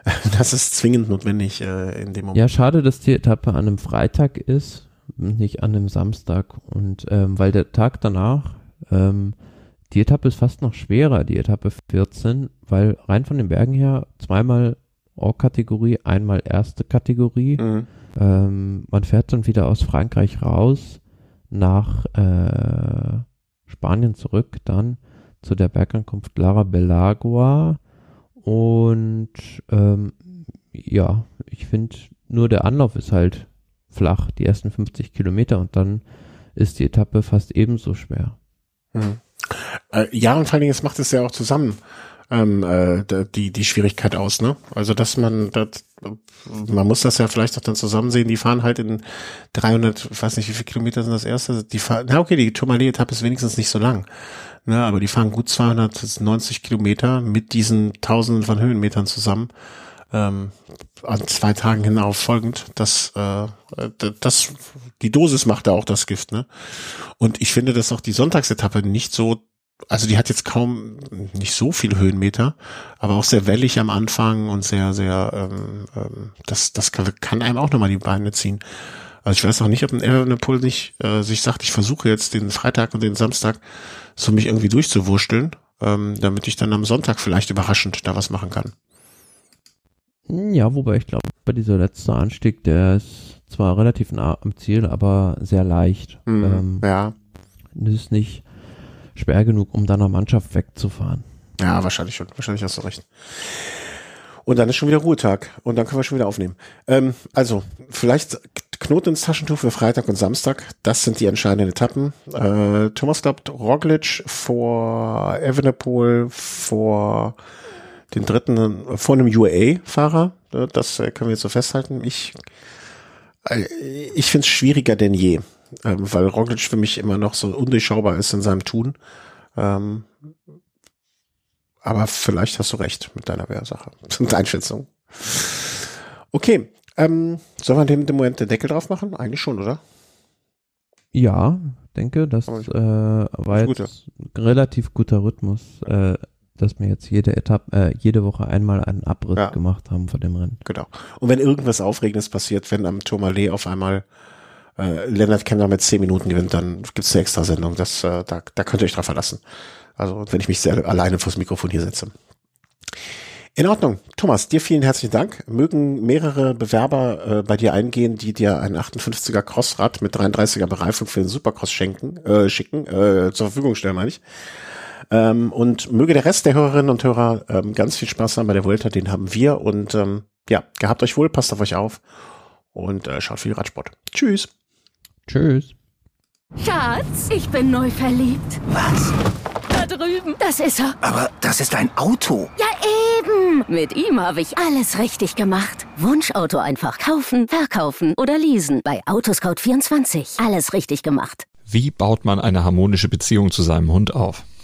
Das ist zwingend notwendig äh, in dem Moment. Ja, schade, dass die Etappe an einem Freitag ist, nicht an einem Samstag. Und ähm, weil der Tag danach, ähm, die Etappe ist fast noch schwerer, die Etappe 14, weil rein von den Bergen her zweimal Or-Kategorie, einmal erste Kategorie. Mhm. Ähm, man fährt dann wieder aus Frankreich raus nach äh, Spanien zurück, dann zu der Bergankunft Lara Belagua. Und ähm, ja, ich finde, nur der Anlauf ist halt flach, die ersten 50 Kilometer und dann ist die Etappe fast ebenso schwer. Mhm. Äh, ja, und vor allen Dingen, es macht es ja auch zusammen ähm, äh, die, die Schwierigkeit aus, ne? Also, dass man, das, man muss das ja vielleicht auch dann zusammen sehen, die fahren halt in 300, ich weiß nicht, wie viele Kilometer sind das erste? Die fahren, na okay, die Tourmalet-Etappe ist wenigstens nicht so lang, ne? Aber die fahren gut 290 Kilometer mit diesen Tausenden von Höhenmetern zusammen. Ähm, an zwei Tagen hinauf folgend, das, äh, das, die Dosis macht da auch das Gift, ne? Und ich finde, dass auch die Sonntagsetappe nicht so, also die hat jetzt kaum nicht so viele Höhenmeter, aber auch sehr wellig am Anfang und sehr, sehr, ähm, ähm, das, das kann, kann einem auch nochmal die Beine ziehen. Also ich weiß auch nicht, ob ein Evenepoel nicht äh, sich sagt, ich versuche jetzt den Freitag und den Samstag so mich irgendwie durchzuwursteln, ähm, damit ich dann am Sonntag vielleicht überraschend da was machen kann. Ja, wobei ich glaube, bei dieser letzte Anstieg, der ist zwar relativ nah am Ziel, aber sehr leicht. Mhm. Ähm, ja. Das ist nicht schwer genug, um deiner Mannschaft wegzufahren. Ja, wahrscheinlich schon. Wahrscheinlich hast du recht. Und dann ist schon wieder Ruhetag und dann können wir schon wieder aufnehmen. Ähm, also, vielleicht Knoten ins Taschentuch für Freitag und Samstag. Das sind die entscheidenden Etappen. Äh, Thomas glaubt Roglic vor Evenepoel, vor den dritten, vor einem UAE-Fahrer. Das äh, können wir jetzt so festhalten. Ich, äh, ich finde es schwieriger denn je, ähm, weil Roglic für mich immer noch so undurchschaubar ist in seinem Tun. Ähm, aber vielleicht hast du recht mit deiner Wehrsache. und Einschätzung. Okay. Ähm, sollen wir dem, dem Moment den Deckel drauf machen? Eigentlich schon, oder? Ja, denke, das äh, war jetzt ein relativ guter Rhythmus, äh, dass wir jetzt jede Etappe, äh, jede Woche einmal einen Abriss Ja. gemacht haben von dem Rennen. Genau. Und wenn irgendwas Aufregendes passiert, wenn am Tourmalet auf einmal äh, Lennart Kemner mit zehn Minuten gewinnt, dann gibt's eine extra Sendung. Das, äh, da, da könnt ihr euch drauf verlassen. Also wenn ich mich sehr alleine vors Mikrofon hier setze. In Ordnung. Thomas, dir vielen herzlichen Dank. Mögen mehrere Bewerber äh, bei dir eingehen, die dir ein 58er Crossrad mit 33er Bereifung für den Supercross schenken, äh, schicken, äh, zur Verfügung stellen, meine ich. Ähm, und möge der Rest der Hörerinnen und Hörer ähm, ganz viel Spaß haben bei der Vuelta, den haben wir. Und ähm, ja, gehabt euch wohl, passt auf euch auf und äh, schaut viel Radsport. Tschüss. Tschüss. Schatz, ich bin neu verliebt. Was? Da drüben. Das ist er. Aber das ist ein Auto. Ja, eben. Mit ihm habe ich alles richtig gemacht. Wunschauto einfach kaufen, verkaufen oder leasen. Bei Autoscout24. Alles richtig gemacht. Wie baut man eine harmonische Beziehung zu seinem Hund auf?